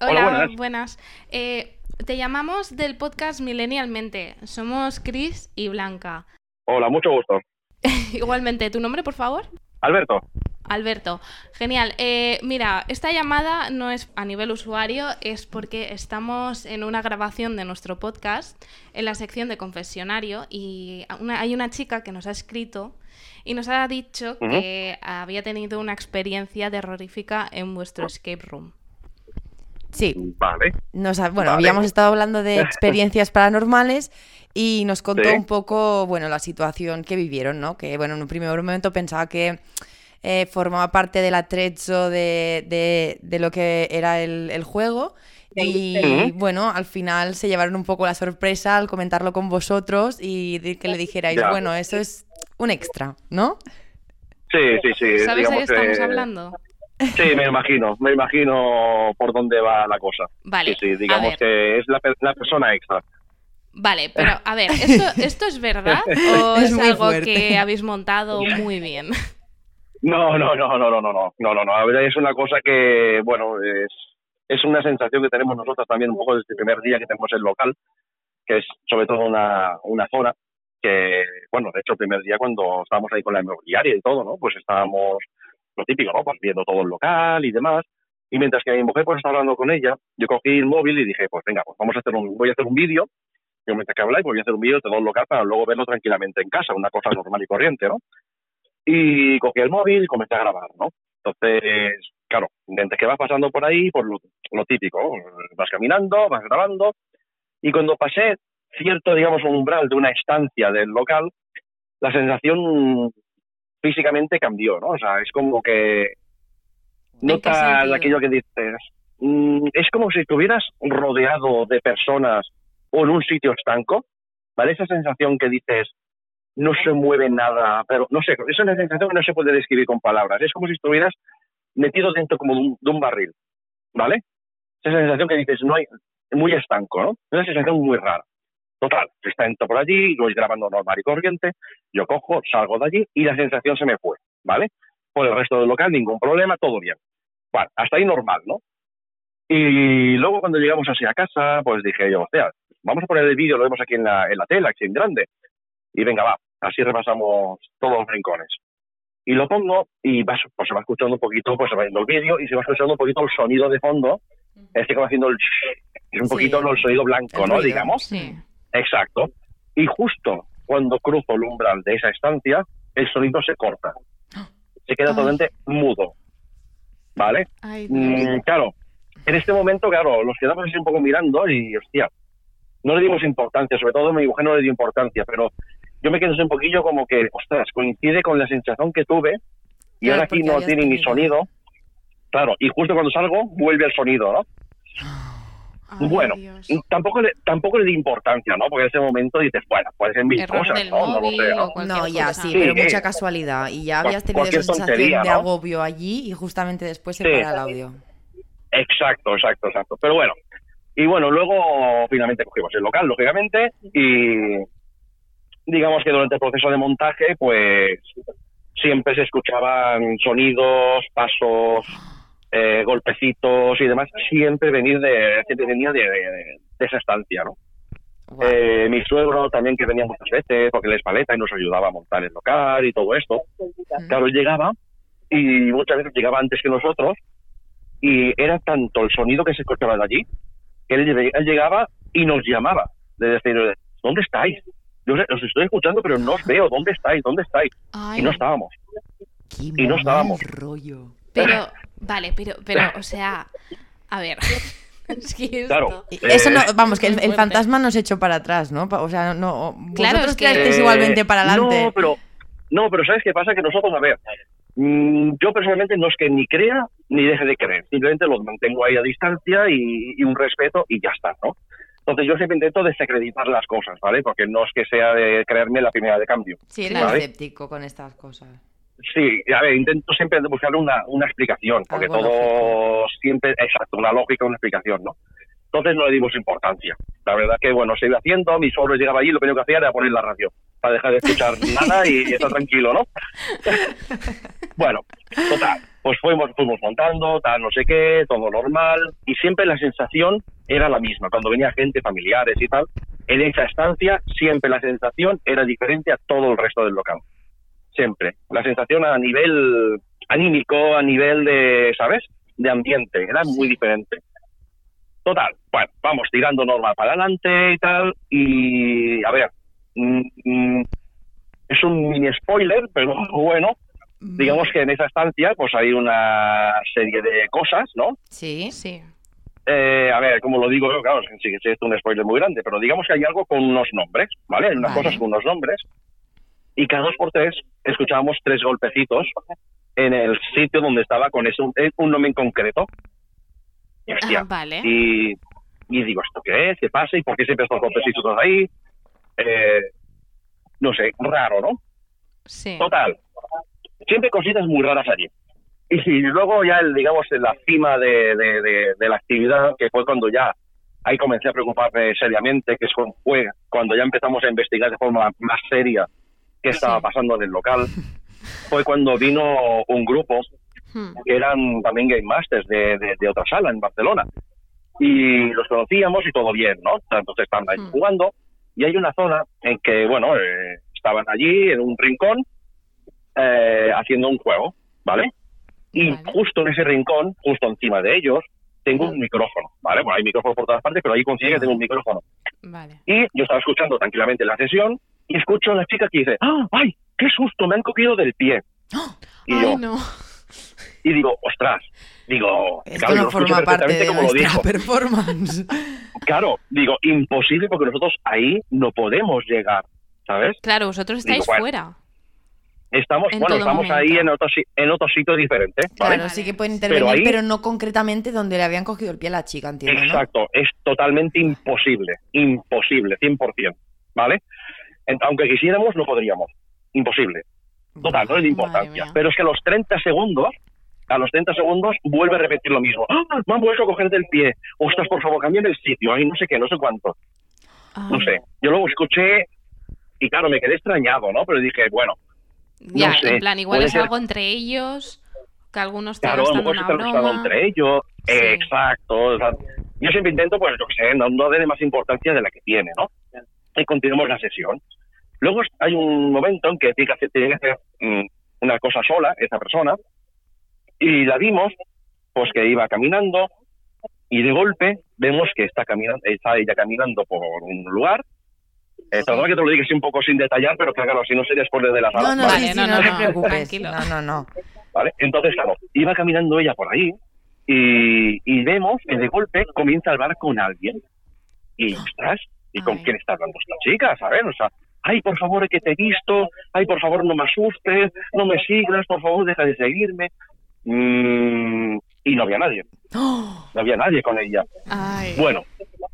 Hola, buenas. Eh, te llamamos del podcast Millennialmente. Somos Chris y Blanca. Hola, mucho gusto. Igualmente, ¿tu nombre, por favor? Alberto. Alberto, genial. Eh, mira, esta llamada no es a nivel usuario, es porque estamos en una grabación de nuestro podcast en la sección de confesionario y una- hay una chica que nos ha escrito y nos ha dicho que había tenido una experiencia terrorífica en vuestro escape room. Sí, Vale. nos ha- bueno, Vale. habíamos estado hablando de experiencias paranormales y nos contó Sí. un poco, bueno, la situación que vivieron, ¿no? Que, bueno, en un primer momento pensaba que eh, formaba parte del atrecho de, de- de lo que era el, el juego y, bueno, al final se llevaron un poco la sorpresa al comentarlo con vosotros y de que le dijerais, Ya. bueno, eso es un extra, ¿no? Sí, sí, sí. ¿Sabes de qué estamos eh, hablando? Sí, me imagino. Me imagino por dónde va la cosa. Vale, Sí, digamos que es la, pe- la persona extra. Vale, pero a ver, ¿esto, esto es verdad o Es algo fuerte. que habéis montado muy bien? No, no, no, no, no, no, no, no, no, no. A ver, es una cosa que, bueno, es, es una sensación que tenemos nosotros también un poco desde el primer día que tenemos el local, que es sobre todo una, una zona que, bueno, de hecho el primer día cuando estábamos ahí con la inmobiliaria y todo, ¿no? Pues estábamos, lo típico, ¿no? Pues viendo todo el local y demás. Y mientras que mi mujer pues estaba hablando con ella, yo cogí el móvil y dije, pues venga, pues vamos a hacer un, voy a hacer un vídeo. Yo mientras que habláis, pues voy a hacer un vídeo de todo el local para luego verlo tranquilamente en casa, una cosa normal y corriente, ¿no? Y cogí el móvil y comencé a grabar, ¿no? Entonces, claro, mientras que vas pasando por ahí, pues lo, lo típico, vas caminando, vas grabando, y cuando pasé cierto, digamos, umbral de una estancia del local, la sensación físicamente cambió, ¿no? O sea, es como que notas aquello que dices, mm, es como si estuvieras rodeado de personas o en un sitio estanco, ¿vale? Esa sensación que dices, no se mueve nada, pero no sé, es una sensación que no se puede describir con palabras, es como si estuvieras metido dentro como de un, de un barril, ¿vale? Esa sensación que dices, no hay, muy estanco, ¿no? Es una sensación muy rara. Total, está entro por allí, lo voy grabando normal y corriente, yo cojo, salgo de allí y la sensación se me fue, ¿vale? Por el resto del local, ningún problema, todo bien. Bueno, hasta ahí normal, ¿no? Y luego cuando llegamos así a casa, pues dije yo, hostia, vamos a poner el vídeo, lo vemos aquí en la, en la tela, aquí en grande. Y venga, va, así repasamos todos los rincones. Y lo pongo y vas, pues se va escuchando un poquito, pues se va viendo el vídeo y se va escuchando un poquito el sonido de fondo, este que va haciendo el... Es un Sí. poquito el sonido blanco, El ¿no? ruido, Digamos. Sí. Exacto. Y justo cuando cruzo el umbral de esa estancia, el sonido se corta. Se queda totalmente mudo. ¿Vale? Ay, Mm, claro, en este momento, claro, nos quedamos así un poco mirando y, hostia, no le dimos importancia, sobre todo mi mujer no le dio importancia, pero yo me quedé un poquillo como que, ostras, coincide con la sensación que tuve y Claro, ahora aquí no tiene ni sonido. Claro, y justo cuando salgo vuelve el sonido, ¿no? Ay, bueno, Dios. tampoco le, tampoco le di importancia, ¿no? Porque en ese momento dices, bueno, puede ser mil Error cosas, del ¿no? No lo móvil sé, ¿no? ya, cosa. sí, Sí, pero eh, mucha casualidad. Y ya habías tenido esa sensación tontería, de ¿no? agobio allí y justamente después se Sí. para el audio. Exacto, exacto, exacto. Pero bueno, y bueno, luego finalmente cogimos el local, lógicamente, y digamos que durante el proceso de montaje, pues siempre se escuchaban sonidos, pasos, eh, golpecitos y demás, siempre venir de, siempre venía de, de- de esa estancia, ¿no? Guau. Eh, mi suegro también que venía muchas veces porque él es paleta y nos ayudaba a montar el local y todo esto. Claro, él llegaba y muchas veces llegaba antes que nosotros y era tanto el sonido que se escuchaba de allí que él, él llegaba y nos llamaba de decir, ¿dónde estáis? Yo os estoy escuchando pero no os veo, ¿dónde estáis? ¿Dónde estáis? Ay, Y no estábamos. Qué y no estábamos. rollo. Pero, vale, pero, pero, o sea, a ver. es que esto- Claro. Eh, Eso no, vamos, que el, el fantasma nos echó para atrás, ¿no? O sea, no. Claro, vosotros es que- Eh, igualmente para adelante. No, pero, no, pero ¿sabes qué pasa? Que nosotros, a ver, mm, yo personalmente no es que ni crea ni deje de creer, simplemente los mantengo ahí a distancia y, y un respeto y ya está, ¿no? Entonces yo siempre intento desacreditar las cosas, ¿vale? Porque no es que sea de creerme la primera de cambio. Sí, eres Vale. escéptico con estas cosas. Sí, a ver, intento siempre buscar una, una explicación, porque Algo todo siempre, exacto, una lógica, una explicación, ¿no? Entonces no le dimos importancia. La verdad que, bueno, se iba haciendo, mi suegro llegaba allí, lo primero que hacía era poner la radio, para dejar de escuchar nada y estar tranquilo, ¿no? bueno, total, pues fuimos, fuimos montando, tal, no sé qué, todo normal, y siempre la sensación era la misma. Cuando venía gente, familiares y tal, en esa estancia siempre la sensación era diferente a todo el resto del local siempre. La sensación a nivel anímico, a nivel de, ¿sabes? De ambiente, era muy diferente. Total, bueno, vamos tirando normal para adelante y tal, y a ver, mm, mm, es un mini spoiler, pero bueno, digamos que en esa estancia pues hay una serie de cosas, ¿no? Sí. Sí. Eh, a ver, como lo digo yo, claro, sí que sí, es un spoiler muy grande, pero digamos que hay algo con unos nombres, ¿vale? Hay unas Vale. cosas con unos nombres, y cada dos por tres escuchábamos tres golpecitos en el sitio donde estaba con ese, un, un nombre en concreto. Y, hostia, Ah, vale. y, y digo, ¿esto qué es? ¿Qué pasa? ¿Y por qué siempre estos golpecitos ahí? Eh, no sé, raro, ¿no? Sí. Total. Siempre cositas muy raras allí. Y luego ya, el, digamos, en la cima de, de- de- de la actividad, que fue cuando ya ahí comencé a preocuparme seriamente, que fue cuando ya empezamos a investigar de forma más seria qué estaba pasando en el local, fue cuando vino un grupo Hmm. que eran también Game Masters de, de- de otra sala en Barcelona. Y los conocíamos y todo bien, ¿no? Entonces estaban ahí Hmm. jugando y hay una zona en que, bueno, eh, estaban allí en un rincón eh, haciendo un juego, ¿vale? Y Vale. justo en ese rincón, justo encima de ellos, tengo un micrófono, ¿vale? Bueno, hay micrófonos por todas partes, pero ahí consigue que tengo un micrófono. Vale. Y yo estaba escuchando tranquilamente la sesión y escucho a la chica que dice, ¡Ah, ¡ay, qué susto! Me han cogido del pie. Y Ay, yo, no. y digo, ostras, digo, Esto claro, no lo forma parte de como lo nuestra dijo. performance. Claro, digo, imposible porque nosotros ahí no podemos llegar, ¿sabes? Claro, vosotros estáis Digo, bueno, fuera. Estamos, En bueno, estamos momento. ahí en otro, si- en otro sitio diferente, ¿vale? Claro, sí que pueden intervenir, Pero pero, ahí- no concretamente donde le habían cogido el pie a la chica, entiendo, ¿no? Exacto, es totalmente imposible, imposible, 100%, ¿vale? Aunque quisiéramos, no podríamos, imposible. Total, no es de importancia. Pero es que a los 30 segundos, a los 30 segundos, vuelve a repetir lo mismo. ¡Ah! Me han vuelto a coger del pie. Ostras, por favor, cambien el sitio. Ay, no sé qué, no sé cuánto. No Ay. sé. Yo luego escuché y claro, me quedé extrañado, ¿no? Pero dije, bueno, Ya, no sé, en plan, igual es ser- algo entre ellos, que algunos te claro, a lo se una están entre ellos. Sí. Eh, exacto. o sea, yo siempre intento, pues, yo qué sé, no, no darle más importancia de la que tiene, ¿no? Y continuamos la sesión. Luego hay un momento en que tiene que hacer, tiene que hacer mm, una cosa sola, esa persona, y la vimos, pues que iba caminando, y de golpe vemos que está caminando, está ella caminando por un lugar, Eh, perdona que te lo diga así un poco sin detallar, pero que claro, si no sería spoiler de la sala. No, no, ¿vale? sí, sí, no, no, no, te no, preocupes. No, no, no. ¿vale? Entonces, claro, iba caminando ella por ahí y, y vemos que de golpe comienza a hablar con alguien. Y, ostras, ¿y con quién está hablando esta chica? ¿Sabes? O sea, ay, por favor, que te he visto, ay, por favor, no me asustes, no me sigas, por favor, deja de seguirme. Mm, y no había nadie, ¡Oh! no había nadie con ella. Ay. Bueno,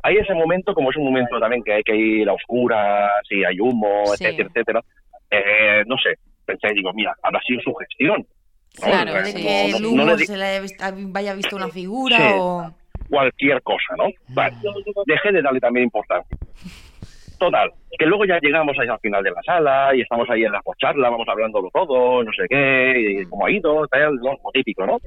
hay ese momento, como es un momento también que hay que ir a oscuras y hay humo, Sí. etcétera, etcétera. eh, no sé, pensé, digo, mira, habrá sido su gestión. ¿no? Claro, De que no- el no humo le di- se le haya visto- vaya visto una figura Sí. o... cualquier cosa, ¿no? Vale, dejé de darle también importancia. Total, que luego ya llegamos ahí al final de la sala y estamos ahí en la charla, vamos hablándolo todo, no sé qué, y cómo ha ido, tal, lo típico, ¿no?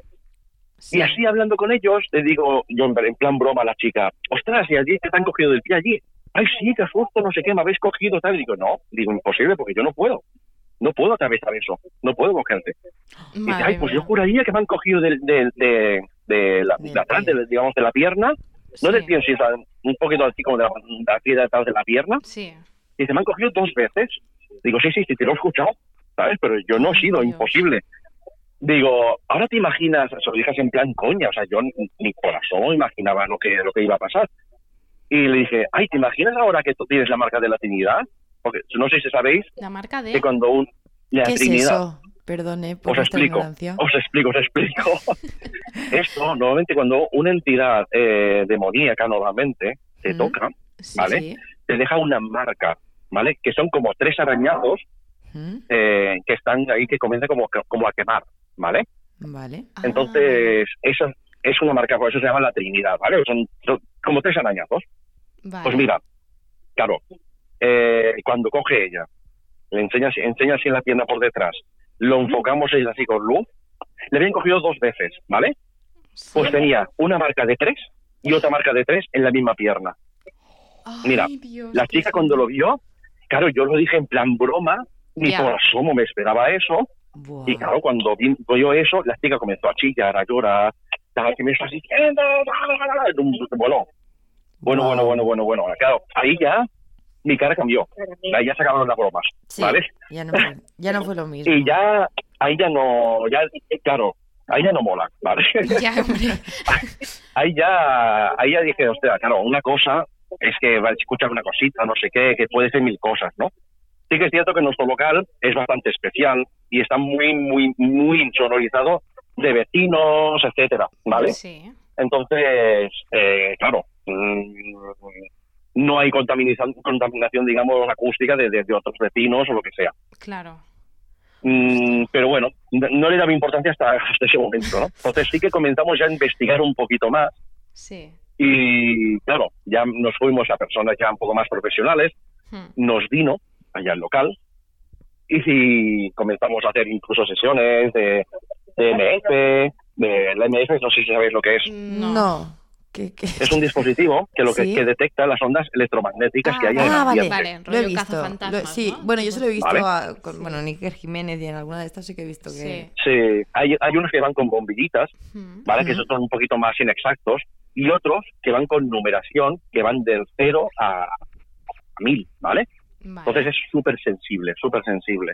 Sí. Y así hablando con ellos, le digo, yo en plan broma a la chica, ostras, y allí te han cogido del pie allí. Ay, sí, qué susto, no sé qué, me habéis cogido, tal. Y digo, no, digo, imposible, porque yo no puedo. No puedo atravesar eso, no puedo cogerte. Y dice, Madre ay, pues yo mía. juraría que me han cogido del- del- de, de, la, de atrás, de- digamos, de la pierna, no del pie, sino un poquito así como de la, de pie de atrás de la pierna. Sí. Y dice, me han cogido dos veces. Digo, sí, sí, sí, te lo he escuchado, ¿sabes? Pero yo no he sido, Dios. imposible. Digo, ahora te imaginas, se lo en plan coña, o sea, yo ni- por asomo imaginaba lo que, lo que iba a pasar. Y le dije, ay, ¿te imaginas ahora que tú tienes la marca de la Trinidad? Porque no sé si sabéis La marca de. que cuando un... La ¿Qué es Trinidad, eso? Perdone por os explico, ignorancia. os explico, os explico. Esto, normalmente cuando una entidad eh, demoníaca normalmente te Mm. toca, Sí. ¿vale? Sí. te deja una marca, ¿vale? Que son como tres arañazos ¿Mm? eh, que están ahí que comienzan como, como a quemar, ¿vale? Vale. Ah, Entonces, eso es una marca, por eso se llama la Trinidad, ¿vale? Son, son como tres arañazos. vale. Pues mira, claro, eh, cuando coge ella, le enseña, así- enseña así en la pierna por detrás, lo enfocamos ella así con luz, le habían cogido dos veces, ¿vale? Pues tenía una marca de tres y otra marca de tres en la misma pierna. Ay, mira, Dios, La chica cuando lo vio, claro, yo lo dije en plan broma, ni por asomo me esperaba eso, y claro, cuando vi- vio eso, la chica comenzó a chillar, a llorar, tal, que me está diciendo, bueno, bueno, Wow. bueno, bueno, bueno, bueno, claro, ahí ya mi cara cambió, ahí ya se acabaron las bromas, Sí, ¿vale? ya no, fue, ya no fue lo mismo. Y ya, ahí ya no, ya, claro, ahí ya no mola, ¿vale? Ya, hombre. ahí ya, ahí ya dije, hostia, claro, una cosa es que escuchar una cosita, no sé qué, que puede ser mil cosas, ¿no? Sí que es cierto que nuestro local es bastante especial y está muy, muy, muy insonorizado de vecinos, etcétera, ¿vale? Sí. Entonces, eh, claro, mm, no hay contaminación, contaminación digamos, acústica de, de- de otros vecinos o lo que sea. Claro. Mm, pero bueno, no le daba importancia hasta, hasta ese momento, ¿no? Entonces sí que comenzamos ya a investigar un poquito más Sí. y claro, ya nos fuimos a personas ya un poco más profesionales, Hmm. nos vino allá al local y sí, comenzamos a hacer incluso sesiones de, de MF, de la MF, no sé si sabéis lo que es. No. ¿Qué, qué? Es un dispositivo que lo que, Sí. que detecta las ondas electromagnéticas que hay en el Ah, vale. ambiente. Vale, Lo he rollo visto. Lo- sí, ¿no? bueno, yo se lo he visto Vale. a, con, bueno, Níker Jiménez y en alguna de estas sí que he visto que... Sí. Sí, hay, hay unos que van con bombillitas, Hmm. ¿vale? Que esos son un poquito más inexactos, y otros que van con numeración, que van del 0 a, a 1000, ¿vale? Vale. Entonces es súper sensible, súper sensible,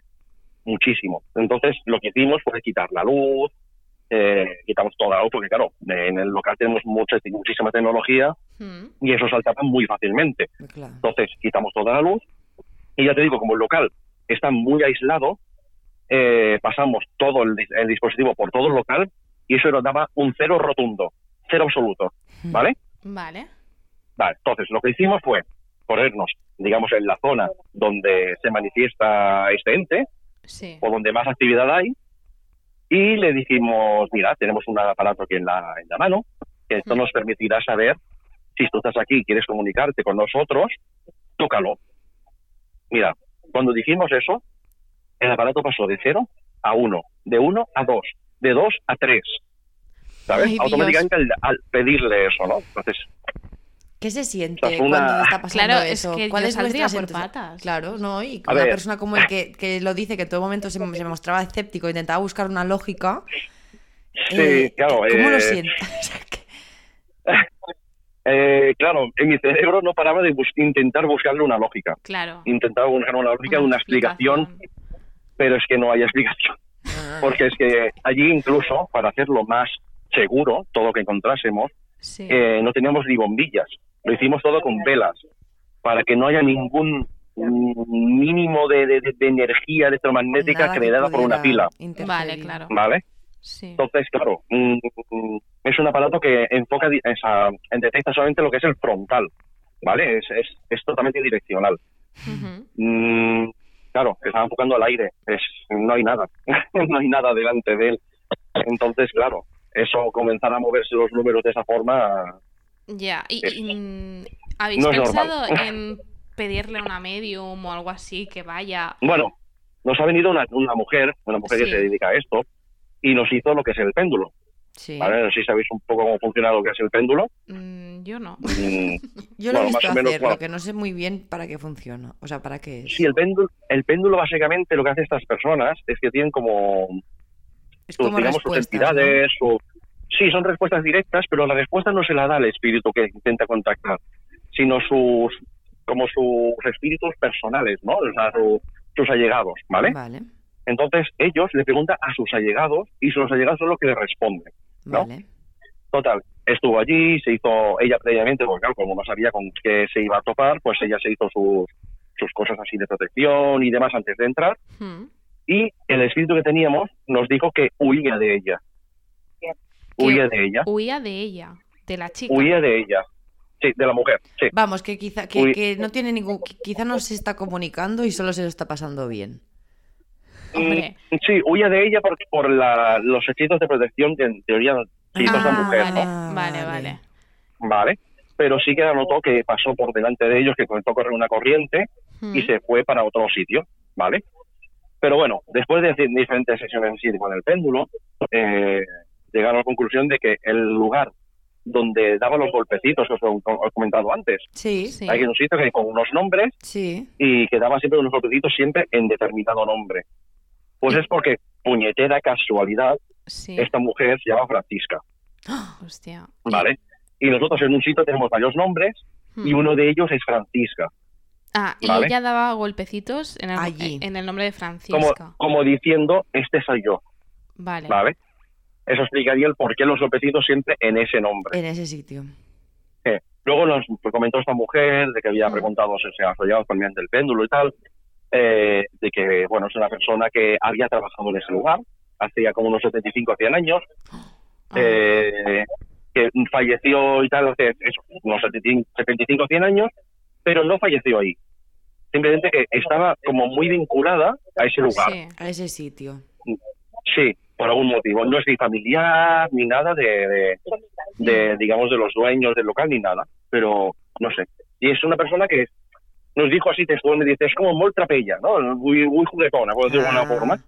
muchísimo. Entonces lo que hicimos fue quitar la luz, eh, quitamos toda la luz, porque claro, en el local tenemos mucha, muchísima tecnología Hmm. y eso saltaba muy fácilmente. Claro. Entonces quitamos toda la luz y ya te digo, como el local está muy aislado, eh, pasamos todo el, dis- el dispositivo por todo el local y eso nos daba un cero rotundo, cero absoluto, ¿vale? Vale. Vale, entonces lo que hicimos fue ponernos, digamos, en la zona donde se manifiesta este ente Sí. o donde más actividad hay y le dijimos, mira, tenemos un aparato aquí en la, en la mano que esto nos permitirá saber si tú estás aquí y quieres comunicarte con nosotros, tócalo. Mira, cuando dijimos eso, el aparato pasó de 0 a 1, de 1 a 2, de 2 a 3. ¿Sabes? Ay. Automáticamente al, al pedirle eso, ¿no? Entonces, ¿Qué se siente es una- cuando está pasando Claro, es eso? que ¿Cuál yo es saldría por patas. Claro, ¿no? Y A una ver. persona como el que, que lo dice, que en todo momento se, se mostraba escéptico, intentaba buscar una lógica. sí, eh, claro. ¿Cómo lo eh, sientes? O sea, que- Eh, claro, en mi cerebro no paraba de bus- intentar buscarle una lógica. Claro. Intentaba buscar una lógica, una, explicación, pero es que no hay explicación. Porque es que allí incluso, para hacerlo más seguro, todo lo que encontrásemos, Sí. eh, no teníamos ni bombillas. Lo hicimos todo con velas, para que no haya ningún mínimo de, de- energía electromagnética Nada generada por una pila. Vale, claro. ¿Vale? Sí. Entonces, claro, mm, mm, es un aparato que enfoca, esa, detecta solamente lo que es el frontal, ¿vale? Es, es, es totalmente direccional. Mm, claro, estaba enfocando al aire, es, no hay nada, no hay nada delante de él. Entonces, claro, eso comenzar a moverse los números de esa forma, Ya, y, Es- y, ¿habéis no pensado en pedirle a una medium o algo así que vaya? bueno, nos ha venido una, una mujer, una mujer Sí. que se dedica a esto, y nos hizo lo que es el péndulo. Sí. ¿vale? No sé si sabéis un poco cómo funciona lo que es el péndulo. Mm, yo no. Mm, Yo lo he bueno, visto más o menos, hacer, bueno, lo que no sé muy bien para qué funciona. O sea, para qué es. Sí, el péndulo, el péndulo básicamente lo que hace estas personas es que tienen como, como digamos, sus entidades, o sí, son respuestas directas, pero la respuesta no se la da al espíritu que intenta contactar, sino sus, como sus espíritus personales, ¿no? O sea, su- sus allegados, ¿vale? Vale, Entonces ellos le preguntan a sus allegados y sus allegados son los que le responden, ¿no? vale. Total, estuvo allí, se hizo ella previamente, porque claro, como no sabía con qué se iba a topar, pues ella se hizo sus, sus cosas así de protección y demás antes de entrar. Hmm. Y el espíritu que teníamos nos dijo que huía de ella. Huía de ella. Huía de ella, de la chica. Huía de ella. Sí, de la mujer. Sí. Vamos, que quizá que, no tiene ningún. Quizá no se está comunicando y solo se lo está pasando bien. Hombre. Mm, Sí, huía de ella por, por la- los hechizos de protección que en teoría esta Ah, mujer, vale, ¿no? vale, vale. Vale. Pero sí que notó que pasó por delante de ellos, que comenzó a correr una corriente y Mm. se fue para otro sitio, ¿vale? Pero bueno, después de diferentes sesiones así con el péndulo, eh, llegaron a la conclusión de que el lugar donde daba los golpecitos que os he comentado antes, Sí, Sí. hay un sitio que con unos nombres sí. y que daba siempre unos golpecitos siempre en determinado nombre. Pues es porque, puñetera casualidad, Sí. esta mujer se llama Francisca, Hostia. ¿vale? Y nosotros en un sitio tenemos varios nombres y Hmm. uno de ellos es Francisca. Ah, y Vale. ella daba golpecitos en el, Allí. en el nombre de como, Francisca. como diciendo, este soy yo, Vale. ¿vale? Eso explicaría el por qué los golpecitos siempre en ese nombre. En ese sitio. Eh, Luego nos comentó esta mujer de que Mm. había preguntado si se había follado con mediante el péndulo y tal, eh, de que, bueno, es una persona que había trabajado en ese lugar, hacía como unos 75 o 100 años, Ah. eh, que falleció y tal hace eso, unos 75 o 100 años, pero no falleció ahí. Simplemente que estaba como muy vinculada a ese lugar. Sí. A ese sitio. Sí, por algún motivo. No es ni familiar ni nada de, de, de, digamos, de los dueños del local ni nada. Pero no sé. Y es una persona que nos dijo así textualmente, dice, es como muy trapella, ¿no? Muy, muy juguetona, por decirlo de Ah. alguna forma.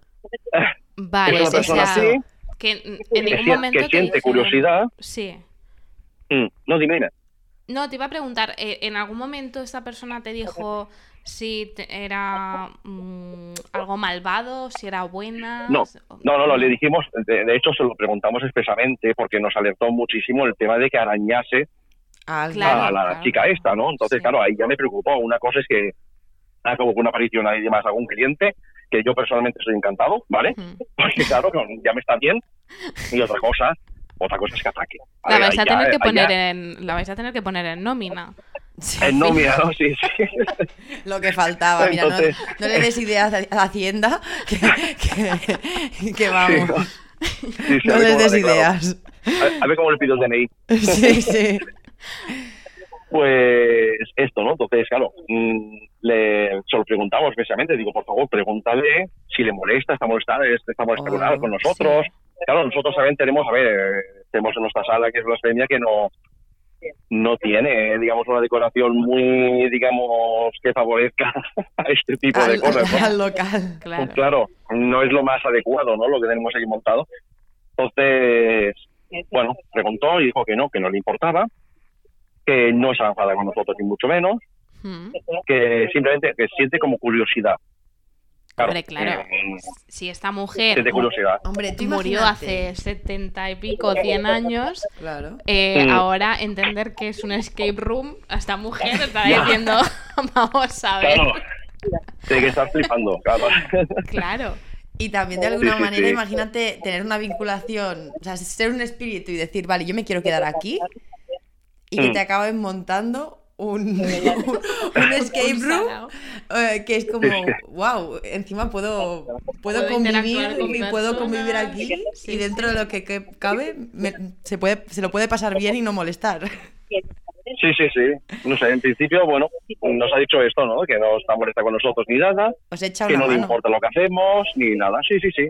Vale, Es una o persona sea, así, que en momento siente curiosidad. Sí. Mm, No, dime, dime. No, te iba a preguntar, eh, ¿en algún momento esta persona te dijo si te- era mm, algo malvado, si era buena? No, no, no, no, le dijimos, de, de hecho se lo preguntamos expresamente porque nos alertó muchísimo el tema de que arañase A alguien. Claro, a la claro. chica esta, ¿no? Entonces, Sí. claro, ahí ya me preocupó. Una cosa es que hago una aparición ahí más a algún cliente, que yo personalmente estoy encantado, ¿vale? Porque claro, ya me está bien. Y otra cosa, otra cosa es que ataque. La vais a ya- tener que poner ya- en la vais a tener que poner en nómina. Sí. En nómina, ¿no? Sí, sí. Lo que faltaba, mira, no- Entonces- no, le des ideas a Hacienda, que, que, que vamos. Sí, ¿no? No les des ideas. A, a ver cómo le pido el DNI. Sí, sí. Pues esto, ¿no? Entonces, claro, mm, le, se lo preguntamos precisamente, digo, por favor, pregúntale si le molesta, está molestada, está molestada Oh, con nosotros. Claro, nosotros también tenemos, a ver, eh, tenemos en nuestra sala que es blasfemia que no no tiene, digamos, una decoración muy, digamos, que favorezca a este tipo de cosas, ¿no? al local. Claro. Pues claro, no es lo más adecuado, ¿no? Lo que tenemos aquí montado. Entonces, bueno, preguntó y dijo que no, que no le importaba, que no se enfada con nosotros ni mucho menos, Mm. que simplemente que siente como curiosidad. Hombre, claro. mm, Si esta mujer siente curiosidad. Hombre, tú murió hace 70 y pico, 100 años, Claro. eh, Mm. ahora entender que es un escape room, a esta mujer está diciendo, vamos a ver. Claro. Tiene que estar flipando, claro. Claro. Y también de alguna Sí, sí, manera, sí. imagínate tener una vinculación, o sea, ser un espíritu y decir, vale, yo me quiero quedar aquí y que Mm. te acaben montando un, un, un escape room eh, que es como, wow, encima puedo, puedo convivir con y puedo convivir aquí Sí, y dentro de lo que, que cabe me- se, puede, se lo puede pasar bien y no molestar. Sí, sí, sí. No sé, en principio, bueno, nos ha dicho esto, ¿no? Que no está molesta con nosotros ni nada, Os echa que no le importa lo que hacemos, ni nada. Sí, sí, sí.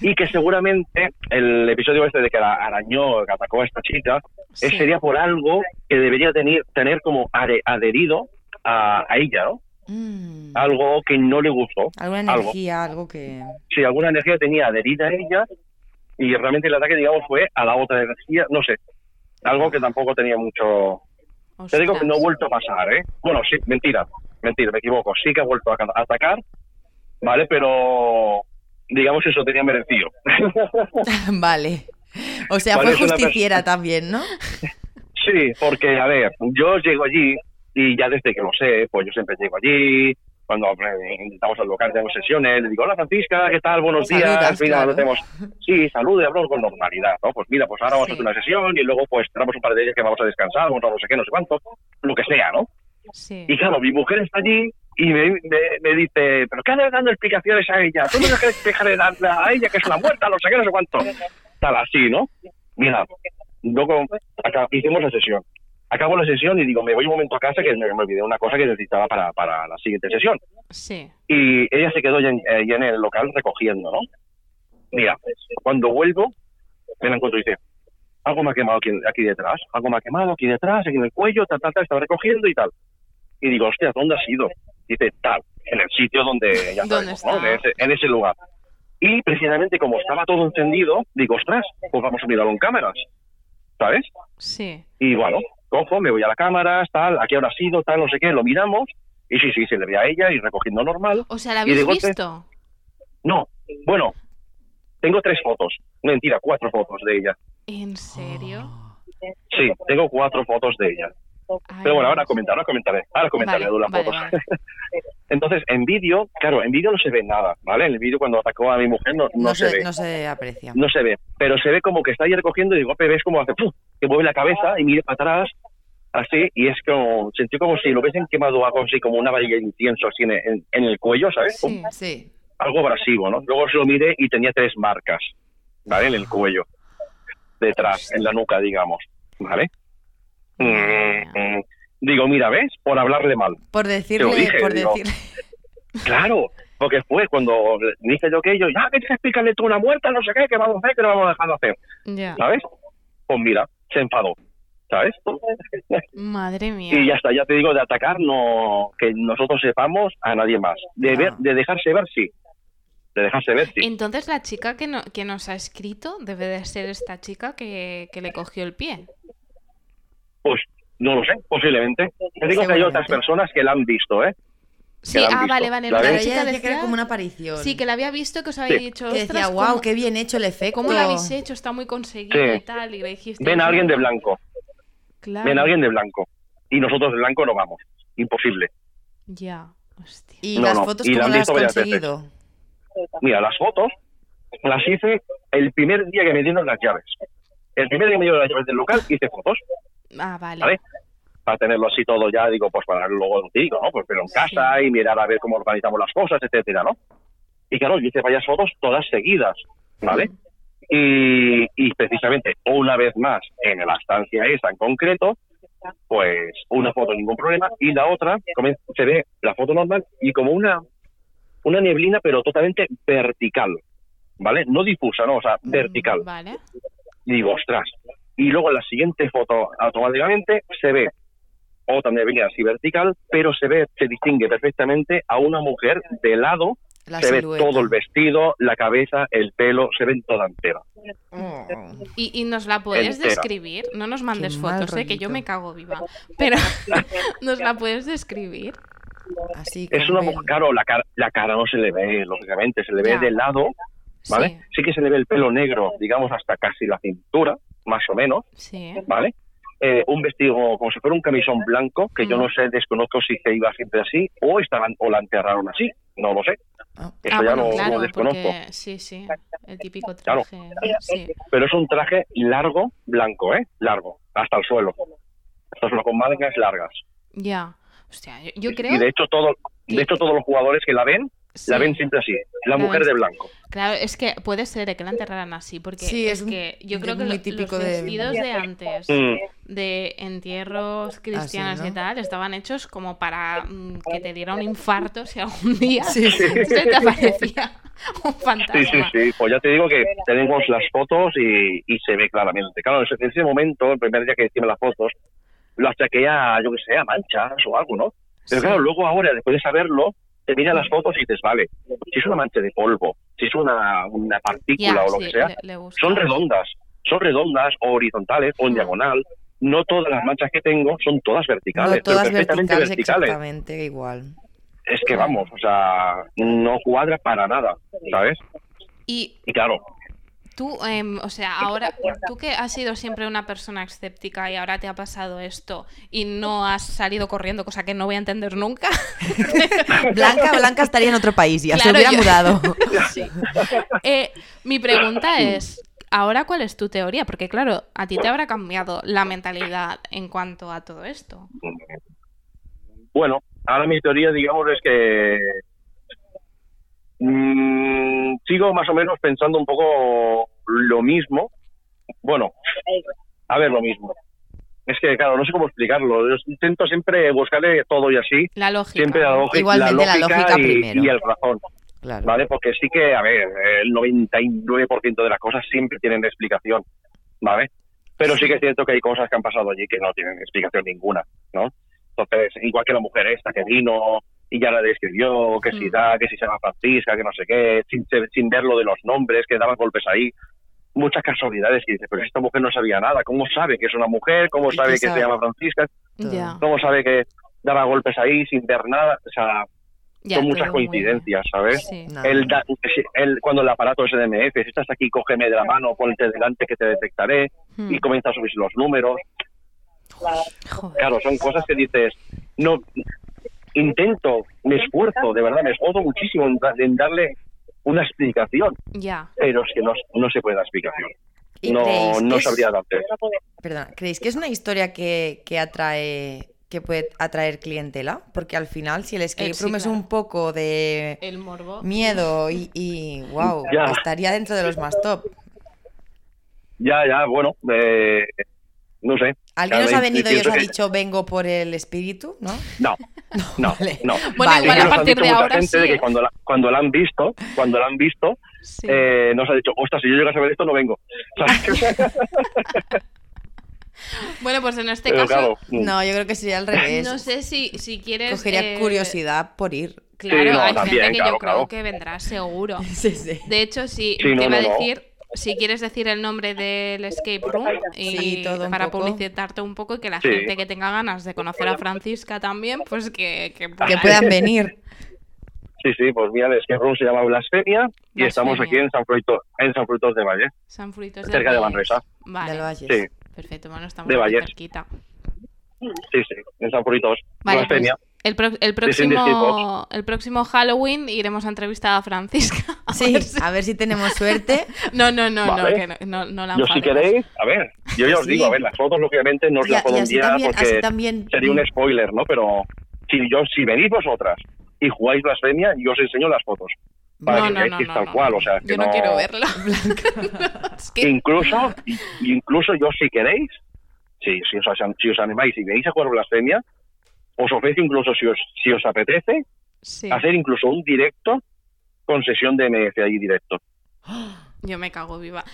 Y que seguramente el episodio este de que la arañó, que atacó a esta chica, Sí. es- sería por algo que debería tener, tener como adherido a, a ella, ¿no? Mm. Algo que no le gustó. Alguna algo. energía, algo que... Si alguna energía tenía adherida a ella y realmente el ataque, digamos, fue a la otra energía, no sé. Algo que tampoco tenía mucho... Te digo que no ha Ostras. vuelto a pasar, ¿eh? Bueno, sí, mentira, mentira, me equivoco. Sí que ha vuelto a atacar, ¿vale? Pero, digamos, eso tenía merecido. vale. O sea, Vale, fue justiciera también, ¿no? sí, porque, a ver, yo llego allí y ya desde que lo sé, pues yo siempre llego allí. Cuando eh, intentamos al local, tenemos sesiones, le digo, hola Francisca, ¿qué tal? Buenos Saludas, días. Mira, claro. tenemos... Sí, salude, hablamos con normalidad, ¿no? Pues mira, pues ahora vamos a Sí. hacer una sesión y luego pues tenemos un par de días que vamos a descansar, vamos a no sé qué, no sé cuánto, lo que sea, ¿no? Sí. Y claro, mi mujer está allí y me, me, me dice, ¿pero qué andas dando explicaciones a ella? ¿Tú no dejas de darle a ella que es una muerta, no sé qué, no sé cuánto? Tal así, ¿no? Mira, luego acá, hicimos la sesión. Acabo la sesión y digo, me voy un momento a casa que me, me olvidé una cosa que necesitaba para, para la siguiente sesión. Sí. Y ella se quedó ya en, eh, ya en el local recogiendo, ¿no? Mira, cuando vuelvo, me la encuentro y dice, algo me ha quemado aquí, aquí detrás, algo me ha quemado aquí detrás, aquí en el cuello, tal, tal, tal, estaba recogiendo y tal. Y digo, hostia, ¿dónde has ido? Dice, tal, en el sitio donde ya ¿Dónde sabemos, ¿no? En ese, en ese lugar. Y precisamente como estaba todo encendido, digo, ostras, pues vamos a mirarlo en cámaras, ¿sabes? Sí. Y bueno, cojo, me voy a la cámara, tal, aquí ahora ha sido, tal, no sé qué, lo miramos, y sí, sí, se le ve a ella y recogiendo normal. O sea, ¿la habéis golpe- visto? No, bueno, tengo tres fotos, mentira, cuatro fotos de ella. ¿En serio? Sí, tengo cuatro fotos de ella. Ay, Pero bueno, ahora comentaré, ahora comentaré, ahora comentaré Vale, de las vale, fotos. vale. Entonces, en vídeo, claro, en vídeo no se ve nada, ¿vale? En el vídeo cuando atacó a mi mujer no, no No, se, se, ve. no se aprecia. no se ve, pero se ve como que está ahí recogiendo y de golpe ves como hace ¡pum! que mueve la cabeza y mira para atrás así y es como sentí como si lo hubiesen quemado algo así como una varilla de incienso así en, en- en el cuello, ¿sabes? Sí. Sí. Algo abrasivo, ¿no? Luego se lo miré y tenía tres marcas, ¿vale? En el cuello, detrás, en la nuca, digamos, ¿vale? Mm, mm. Digo, mira, ¿ves? Por hablarle mal. Por decirle, dije, por digo. decirle. Claro, porque fue cuando dije yo que yo, ya, que tienes que explicarle tú una muerta, no sé qué, que vamos a hacer, que no vamos a dejar de hacer. Ya. ¿sabes? Pues mira, se enfadó, ¿sabes? Madre mía. Y ya está, ya te digo, de atacar no, que nosotros sepamos a nadie más. De, ver, de dejarse ver, sí. De dejarse ver, sí. Entonces la chica que, no- que nos ha escrito debe de ser esta chica que, que le cogió el pie. Pues no lo sé, posiblemente. Te digo que hay otras personas que la han visto, ¿eh? Sí, ah, visto, vale, vale. ¿la no, la ves? Pero chica ella decía que era como una aparición. Sí, que la había visto que os había Sí. dicho, Que decía, "Ostras, wow, ¿cómo- qué bien hecho el efecto. ¿Cómo lo habéis hecho? Está muy conseguido Sí. y tal. Y le dijiste. Ven a alguien de blanco, Claro. ven a alguien de blanco. Y nosotros de blanco no vamos. Imposible. Ya. Hostia. ¿Y No, las no, fotos y la cómo las has veces. conseguido? Mira, las fotos las hice el primer día que me dieron las llaves. El primer día que me dieron las llaves del local hice fotos, Ah, vale. ¿vale? Para tenerlo así todo ya, digo, pues para luego digo, ¿no? Pues pero en casa y mirar a ver cómo organizamos las cosas, etcétera, ¿no? Y claro, yo hice varias fotos todas seguidas, ¿vale? Y, y precisamente, una vez más, en la estancia esa en concreto, pues una foto ningún problema y la otra se ve la foto normal y como una una neblina pero totalmente vertical, ¿vale? No difusa, no, o sea, vertical. Vale. Y digo, ostras. Y luego en la siguiente foto automáticamente se ve otra neblina así vertical, pero se ve, se distingue perfectamente a una mujer de lado, La se silueta. ve todo el vestido, la cabeza, el pelo, se ven toda entera. Oh. ¿Y, y nos la puedes Entera. describir? No nos mandes Qué fotos, ¿eh? que yo me cago viva. Pero, ¿nos la puedes describir? Así, Es una mujer, claro, la cara, la cara no se le ve, lógicamente, se le ve Ya. de lado, ¿vale? Sí. Sí. que se le ve el pelo negro, digamos, hasta casi la cintura, más o menos, Sí. ¿vale? Eh, un vestido como si fuera un camisón blanco, que yo Mm. no sé, desconozco si se iba siempre así, o estaban, o la enterraron así, no lo sé. Ah. Eso ah, ya bueno, lo, claro, lo desconozco. porque sí, sí, el típico Claro. traje. Sí. Pero es un traje largo, blanco, ¿eh? Largo, hasta el suelo. Es lo con mangas largas. Ya. Hostia, yo, yo creo. Y de hecho, todo, de hecho, todos los jugadores que la ven, Sí. la ven siempre así. La La mujer de blanco. Claro, es que puede ser que la enterraran así, porque Sí, es, es un- que yo es creo que muy lo- típico los de- vestidos de antes Mm. de entierros cristianos ¿no? y tal estaban hechos como para mm, que te diera un infarto si algún día Sí, sí. se te aparecía un fantasma. Sí, sí, sí. Pues ya te digo que tenemos las fotos y, y se ve claramente. Claro, en ese- en ese momento, el primer día que hicimos las fotos, lo achaqué a, yo que sé, a manchas o algo, ¿no? Pero Sí. claro, luego ahora, después de saberlo, te miras las fotos y dices, vale, si es una mancha de polvo, si es una, una partícula o lo sí, que sea, le- le gusta. son redondas, son redondas o horizontales o en diagonal. No todas las manchas que tengo son todas verticales, No pero todas perfectamente verticales, verticales. exactamente igual. Es que vamos, o sea, no cuadra para nada, ¿sabes? Y Y claro, tú, em, o sea, ahora, tú que has sido siempre una persona escéptica y ahora te ha pasado esto y no has salido corriendo, cosa que no voy a entender nunca. Blanca, Blanca estaría en otro país ya, se hubiera yo- mudado. Sí. Eh, mi pregunta es, ¿ahora cuál es tu teoría? Porque claro, a ti te habrá cambiado la mentalidad en cuanto a todo esto. Bueno, ahora mi teoría, digamos, es que mm, sigo más o menos pensando un poco lo mismo. Bueno, a ver, lo mismo. Es que, claro, no sé cómo explicarlo. Yo intento siempre buscarle todo y así. La lógica. Siempre la, lógica, Igualmente la lógica y, primero. y el razón. Claro. ¿Vale? Porque sí que, a ver, el 99% de las cosas siempre tienen explicación. ¿Vale? Pero sí que es cierto que hay cosas que han pasado allí que no tienen explicación ninguna, ¿no? Entonces, igual que la mujer esta que vino y ya la describió, que si Mm. da, que si se llama Francisca, que no sé qué, sin, sin ver lo de los nombres, que daban golpes ahí. Muchas casualidades que dice, pero esta mujer no sabía nada. ¿Cómo sabe que es una mujer? ¿Cómo ¿Y sabe que sabe? se llama Francisca? Ya, ¿Cómo sabe que daba golpes ahí sin ver nada? O sea, ya, son muchas coincidencias, ¿sabes? Sí. El, el- cuando el aparato es DMF, si estás aquí, cógeme de la mano, ponte delante que te detectaré Hmm. y comienza a subir los números. Joder. Claro, son cosas que dices, no, intento, me esfuerzo, de verdad, me esfuerzo muchísimo en, da- en darle una explicación, Ya. pero es que no, no se puede dar explicación. ¿Y No, no que es- sabría darte. Perdona, ¿creéis que es una historia que, que atrae que puede atraer clientela? Porque al final, si el escape sí, room es claro. un poco de El morbo. miedo y, y wow, Ya. estaría dentro de los más top. Ya, ya, bueno, eh, no sé. ¿Alguien os ha venido y os ha que- dicho vengo por el espíritu? ¿No? No, no, Vale. no. Bueno, Vale. igual a partir dicho de mucha ahora gente sí. de que ¿eh? cuando la, cuando la han visto, cuando la han visto, Sí. eh, nos ha dicho, ostras, si yo llego a saber esto, no vengo. Bueno, pues en este Pero caso, claro, No, yo creo que sería al revés. no sé si, si quieres. Cogería eh, curiosidad por ir. Claro, Sí, no, hay también, gente que claro, yo creo claro. que vendrá seguro. Sí, sí. De hecho, sí, Sí, no, te iba a no, decir, si quieres decir el nombre del escape room y Sí, todo un para poco. publicitarte un poco y que la Sí. gente que tenga ganas de conocer a Francisca también, pues que, que, Que pueda puedan ir. venir. Sí, sí, pues mira, el escape room se llama Blasfemia y estamos aquí en San Fruito, en San Fruitos de Valle. San Fruitos cerca de Valles. Manresa. Vale, Del Valles. Sí, perfecto, bueno, estamos De aquí cerquita. sí, sí, en San Fruitos. Vale, pues, Blasfemia. El, pro- el, próximo, el próximo Halloween iremos a entrevistar a Francisca. A Sí, ver si- a ver si tenemos suerte. No, no, no, no, que no, no, no la Yo si queréis, a ver, yo ya os Sí. digo, a ver, las fotos lógicamente no os las puedo enviar también, porque también. sería un spoiler, ¿no? Pero si yo, si venís vosotras y jugáis Blasfemia, yo os enseño las fotos. Para No, que no, veáis no, que es tal no, cual, o sea, que Yo no, quiero. Es que- Incluso, incluso yo si queréis, si, si, os, si os animáis y veis a jugar Blasfemia, os ofrezco incluso si os, si os apetece, sí, hacer incluso un directo con sesión de MF ahí directo. yo me cago viva.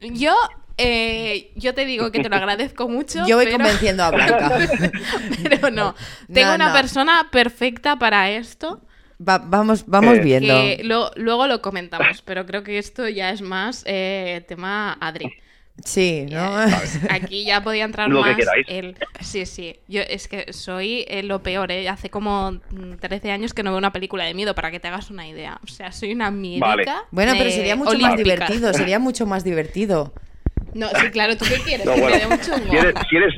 Yo, eh, yo te digo que te lo agradezco mucho. Yo voy pero- convenciendo a Blanca. pero no. Tengo No, una no. persona perfecta para esto. Va- vamos vamos Eh, viendo. Que lo- luego lo comentamos, pero creo que esto ya es más eh, tema Adri. Sí, ¿no? Aquí ya podía entrar Lo que más queráis. el... Sí, sí. Yo es que soy eh, lo peor, ¿eh? Hace como mm, 13 años que no veo una película de miedo, para que te hagas una idea. O sea, soy una miedica Vale. Bueno, pero sería mucho más divertido, sería mucho más divertido. No, sí, claro, ¿tú qué quieres? No, que bueno, me dé mucho si eres, si eres,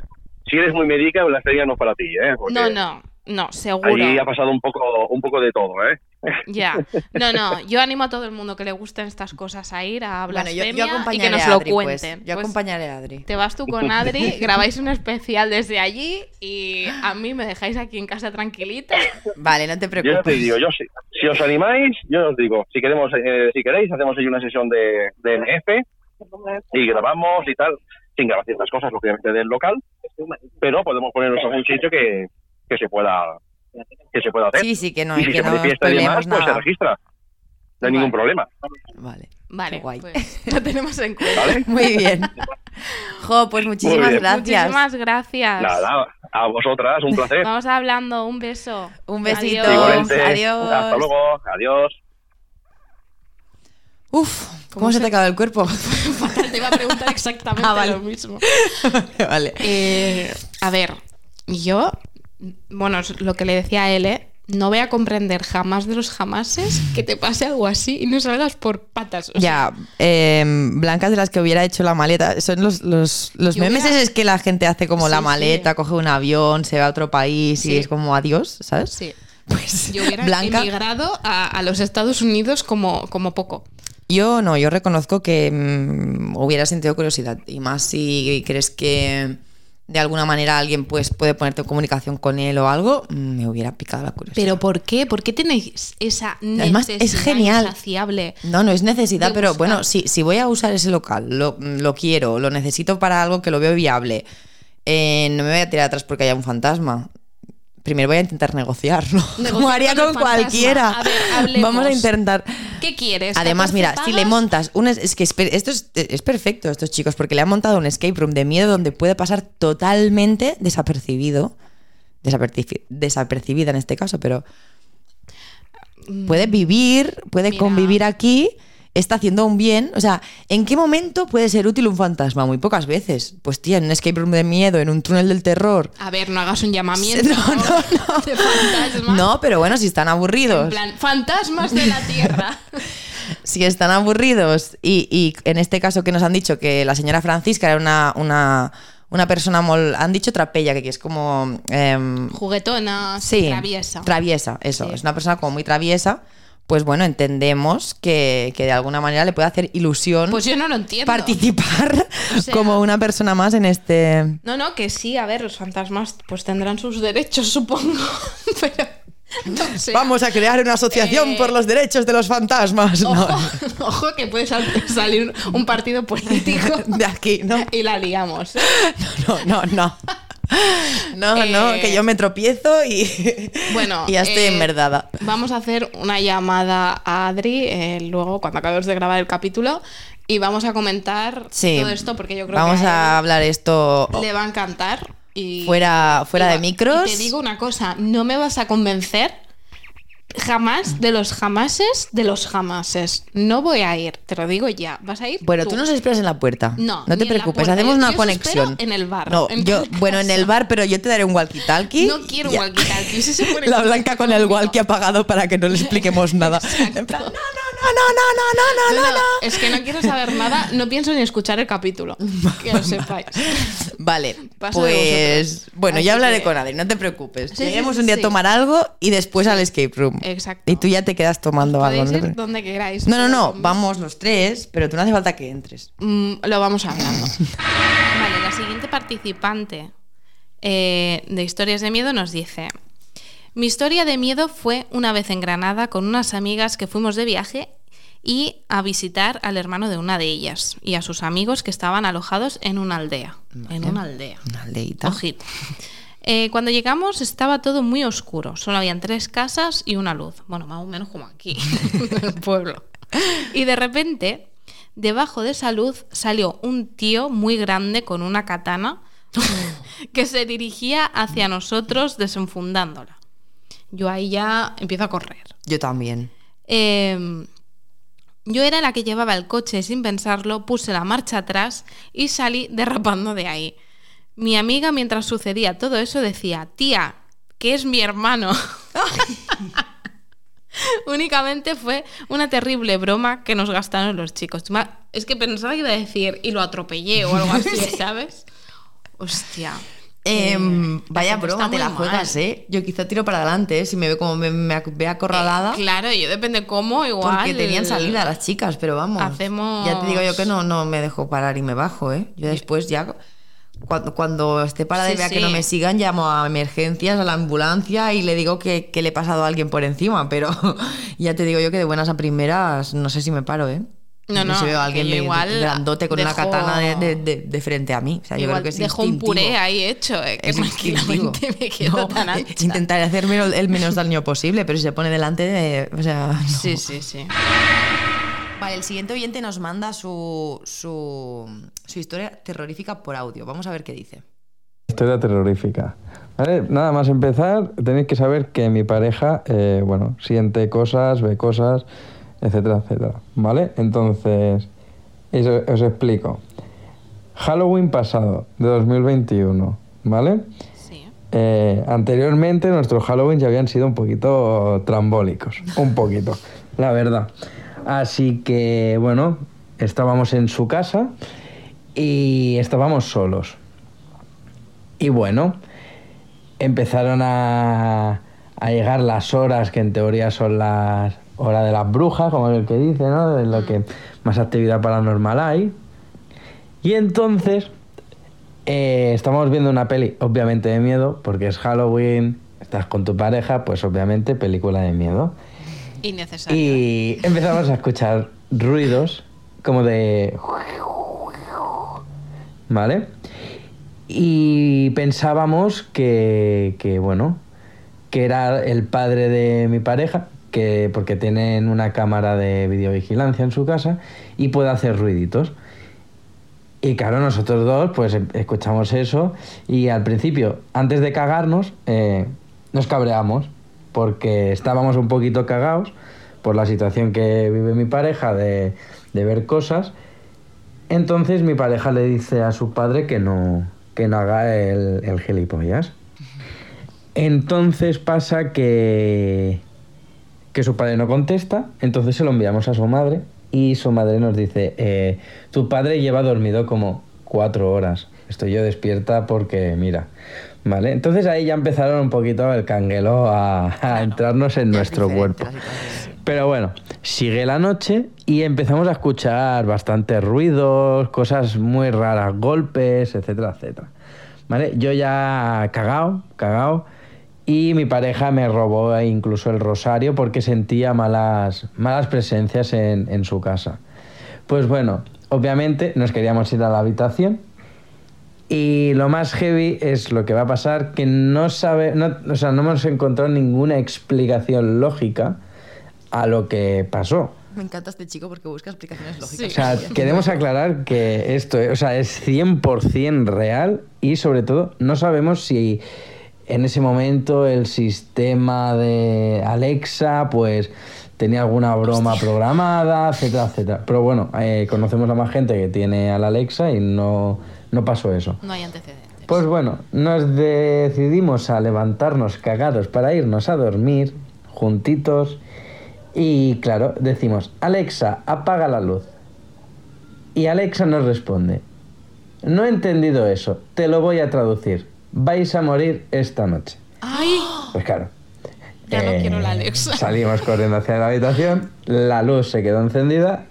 si eres muy médica, la serie no es para ti, ¿eh? Porque No, no, no, seguro. Ahí ha pasado un poco, un poco de todo, ¿eh? Ya. No, no, yo animo a todo el mundo que le gusten estas cosas a ir a Bueno, yo, yo y acompañaré que nos a lo Adri, pues. cuenten. Yo Pues, acompañaré a Adri. Te vas tú con Adri, grabáis un especial desde allí y a mí me dejáis aquí en casa tranquilita. Vale, no te Yo ya te preocupes. digo, yo si, si os animáis, yo os digo, si queremos, eh, si queréis, hacemos ahí una sesión de, de NF y grabamos y tal, sin grabar ciertas cosas, lógicamente del local, pero podemos ponernos en algún sitio que, que se pueda que se pueda hacer. Sí, sí, que no, y si que se no manifiesta y demás, pues se registra. No hay ningún problema. Vale. Vale, Qué guay. pues lo tenemos en cuenta. ¿Vale? Muy bien. Jo, pues muchísimas gracias. Muchísimas gracias. Nada, a vosotras, un placer. Vamos hablando, un beso. Un besito. Adiós. Hasta luego. Adiós. Uf, ¿cómo, ¿Cómo se se- te ha quedado el cuerpo? Te iba a preguntar exactamente Ah, vale. lo mismo. vale. Eh, a ver, yo, bueno, es lo que le decía a él, ¿eh? no voy a comprender jamás de los jamases que te pase algo así y no salgas por patas. o sea, Ya, eh, blancas de las que hubiera hecho la maleta. Son los, los, los memes hubiera- es que la gente hace como Sí, la sí. maleta, coge un avión, se va a otro país Sí. y es como adiós, ¿sabes? sí. Pues Yo hubiera Blanca, emigrado a, a los Estados Unidos como, como poco. yo no, yo reconozco que mm, hubiera sentido curiosidad y más si crees que de alguna manera alguien pues puede ponerte en comunicación con él o algo, mm, me hubiera picado la curiosidad. ¿Pero por qué? ¿Por qué tenéis esa Además, necesidad es genial. insaciable? No, no es necesidad, pero buscar. bueno, si, si voy a usar ese local, lo, lo quiero, lo necesito para algo que lo veo viable, eh, no me voy a tirar atrás porque haya un fantasma. Primero voy a intentar negociarlo, como Negociar haría con cualquiera. A ver, hablemos. Vamos a intentar. ¿Qué quieres? Además, 14 mira, si le montas un... es- Es que espe- esto es, es perfecto, estos chicos, porque le han montado un escape room de miedo donde puede pasar totalmente desapercibido. Desaperci- desapercibida en este caso, pero puede vivir, puede Mm. Mira. convivir aquí, está haciendo un bien. O sea, ¿en qué momento puede ser útil un fantasma? Muy pocas veces. Pues tía, en un escape room de miedo, en un túnel del terror. A ver, no hagas un llamamiento No, no, no. de fantasmas. No, pero bueno, si están En aburridos. plan, fantasmas de la Tierra. Si están aburridos y, y en este caso que nos han dicho que la señora Francisca era una, una, una persona mol, han dicho trapella, que es como... em, Juguetona, sí, traviesa. Traviesa, eso. Sí. Es una persona como muy traviesa. Pues bueno, entendemos que, que de alguna manera le puede hacer ilusión Pues yo no lo entiendo. participar O sea- como una persona más en este... No, no, que sí, a ver, los fantasmas pues tendrán sus derechos, supongo. Pero. Vamos a crear una asociación Eh, por los derechos de los fantasmas. No, Ojo, ojo que puede sal- salir un partido político de aquí, ¿no? y la liamos. ¿eh? No, no, no. No, no, Eh, que yo me tropiezo y, Bueno, y ya estoy eh, enmerdada. Vamos a hacer una llamada a Adri eh, luego cuando acabemos de grabar el capítulo y vamos a comentar Sí. todo esto porque yo creo Vamos que a a hablar esto le va a encantar. Y, fuera, fuera y de micros. Y te digo una cosa, no me vas a convencer jamás de los jamases de los jamases. No voy a ir, te lo digo ya. ¿Vas a ir? Bueno, tú nos esperas en la puerta. No, no te preocupes, hacemos una yo conexión. en el bar, No, en yo, bueno, en el bar, pero yo te daré un walkie-talkie. No quiero un walkie-talkie. Si La blanca con el walkie apagado para que no le expliquemos nada. En plan, no, no, no, no, no, no, no, No, no, no, es que no quiero saber nada, no pienso ni escuchar el capítulo. Que lo sepáis. Vale, Paso pues bueno, Así ya hablaré que- con Adri, no te preocupes. Sí, sí, Lleguemos sí, un día sí. a tomar algo y después al escape room. Exacto. Y tú ya te quedas tomando algo. No, ir donde queráis. no, no, no, vamos los tres, pero tú no hace falta que entres. Mm, lo vamos hablando. Vale, la siguiente participante eh, de Historias de Miedo nos dice: Mi historia de miedo fue una vez en Granada con unas amigas que fuimos de viaje y a visitar al hermano de una de ellas y a sus amigos que estaban alojados en una aldea. En una aldea. Una aldeita. Ojito. Eh, cuando llegamos estaba todo muy oscuro. Solo habían tres casas y una luz. Bueno, más o menos como aquí, en el pueblo. Y de repente, debajo de esa luz salió un tío muy grande con una katana que se dirigía hacia nosotros desenfundándola. Yo ahí ya empiezo a correr. Yo también. Eh, Yo era la que llevaba el coche sin pensarlo, puse la marcha atrás y salí derrapando de ahí. Mi amiga, mientras sucedía todo eso, decía, tía, que es mi hermano. Únicamente fue una terrible broma que nos gastaron los chicos. Es que pensaba que iba a decir, y lo atropellé o algo así, ¿sabes? Hostia. Em, Eh, vaya broma, te la juegas, mal. ¿eh? Yo quizá tiro para adelante, ¿eh? Si me ve como me, me ve acorralada. Eh, claro, yo depende cómo, igual. Porque tenían salida las chicas, pero vamos. Hacemos- Ya te digo yo que no, no me dejo parar y me bajo, ¿eh? Yo después ya. Cuando, cuando esté parada y Sí, vea que no me sigan, llamo a emergencias, a la ambulancia y le digo que, que le he pasado a alguien por encima. Pero ya te digo yo que de buenas a primeras no sé si me paro, ¿eh? No, no, Si veo a alguien yo de- igual grandote con una dejo- katana de, de- de- de frente a mí. O sea, yo creo que es dejo un instintivo. puré ahí hecho, eh, que Es instintivo. tranquilamente me quedo No, tan ancha. Intentaré hacerme el- el menos daño posible, pero si se pone delante de. O sea. no. Sí, sí, sí. Vale, el siguiente oyente nos manda su, su, su historia terrorífica por audio. Vamos a ver qué dice. Historia terrorífica. ¿Vale? Nada más empezar, tenéis que saber que mi pareja, eh, bueno, siente cosas, ve cosas, etcétera, etcétera. ¿Vale? Entonces, eso- os explico. Halloween pasado, de 2021, ¿vale? Sí. Eh, anteriormente nuestros Halloween ya habían sido un poquito trambólicos, un poquito, la verdad. Así que bueno, estábamos en su casa y estábamos solos. Y bueno, empezaron a, a llegar las horas que en teoría son las horas de las brujas, como el que dice, ¿no? De lo que más actividad paranormal hay. Y entonces eh, estamos viendo una peli, obviamente de miedo, porque es Halloween, estás con tu pareja, pues obviamente película de miedo. Innecesario. Y empezamos a escuchar ruidos como de... ¿Vale? Y pensábamos que, que, bueno, que era el padre de mi pareja, que porque tienen una cámara de videovigilancia en su casa y puede hacer ruiditos. Y claro, nosotros dos pues em- escuchamos eso y al principio, antes de cagarnos, eh, nos cabreamos porque estábamos un poquito cagados por la situación que vive mi pareja de, de ver cosas. Entonces mi pareja le dice a su padre que no, que no haga el, el gilipollas. Entonces pasa que, que su padre no contesta, entonces se lo enviamos a su madre y su madre nos dice, eh, tu padre lleva dormido como cuatro horas, estoy yo despierta porque mira, ¿vale? Entonces ahí ya empezaron un poquito el canguelo a, a entrarnos en nuestro cuerpo. Pero bueno, sigue la noche y empezamos a escuchar bastantes ruidos, cosas muy raras, golpes, etcétera, etcétera. ¿Vale? Yo ya cagao, cagao. Y mi pareja me robó incluso el rosario porque sentía malas, malas presencias en, en su casa. Pues bueno, obviamente nos queríamos ir a la habitación. Y lo más heavy es lo que va a pasar, que no sabe, no, o sea, no hemos encontrado ninguna explicación lógica a lo que pasó. Me encanta este chico porque busca explicaciones O lógicas. sea, queremos aclarar que esto o sea, es 100% real y sobre todo no sabemos si en ese momento el sistema de Alexa pues tenía alguna broma programada, etcétera, etcétera. Pero bueno, eh, conocemos a más gente que tiene al Alexa y no, no pasó eso. No hay antecedentes. Pues bueno, nos decidimos a levantarnos cagados para irnos a dormir juntitos y claro, decimos, Alexa, apaga la luz. Y Alexa nos responde, no he entendido eso, te lo voy a traducir, vais a morir esta noche. ¡Ay! Pues claro. Ya no eh, quiero la Alexa. Salimos corriendo hacia la habitación, la luz se quedó encendida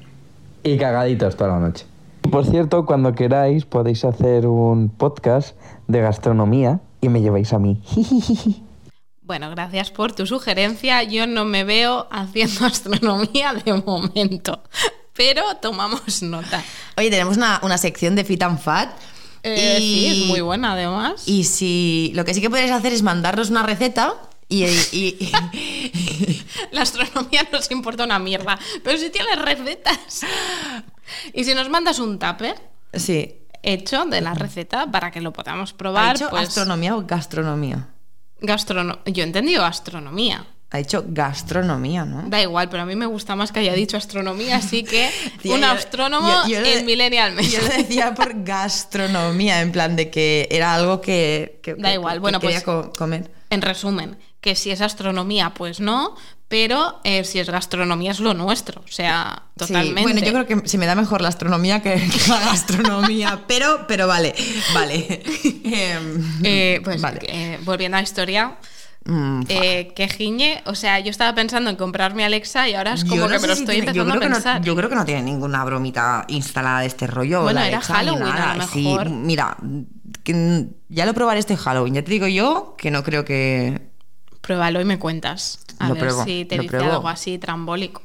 y cagaditos toda la noche. Por cierto, cuando queráis podéis hacer un podcast de gastronomía y me lleváis a mí. Bueno, gracias por tu sugerencia. Yo no me veo haciendo astronomía de momento, pero tomamos nota. Oye, tenemos una, una sección de Fit and Fat. Eh, sí, es muy buena además. Y si lo que sí que podéis hacer es mandarnos una receta y, y- y- La astronomía nos importa una mierda, pero si tienes recetas. Y si nos mandas un tupper sí. hecho de la receta para que lo podamos ¿Ha probar, dicho pues astronomía o gastronomía? gastrono- Yo he entendido gastronomía. Ha dicho gastronomía, ¿no? Da igual, pero a mí me gusta más que haya dicho astronomía, así que Tía, un yo- astrónomo yo- yo en Millennial. Yo lo decía por gastronomía, en plan de que era algo que, que- Da que- igual, que bueno, quería pues- co- comer. En resumen, que si es astronomía, pues no, pero eh, si es gastronomía es lo nuestro, o sea, Sí, totalmente. bueno, yo creo que se me da mejor la astronomía que, que la gastronomía, pero, pero vale, vale. Em, Eh, pues vale. eh, volviendo a la historia, Mm, eh, que giñe, o sea, yo estaba pensando en comprarme Alexa y ahora es como yo no que sé me lo si estoy tiene- yo empezando a creo que no- pensar. yo creo que no tiene ninguna bromita instalada de este rollo. Bueno, la era Alexa, Halloween, a nada. Sí, mira, que ya lo probaré este Halloween. Ya te digo yo que no creo que. Pruébalo y me cuentas. A Lo ver pruebo, si te dice pruebo. algo así trambólico.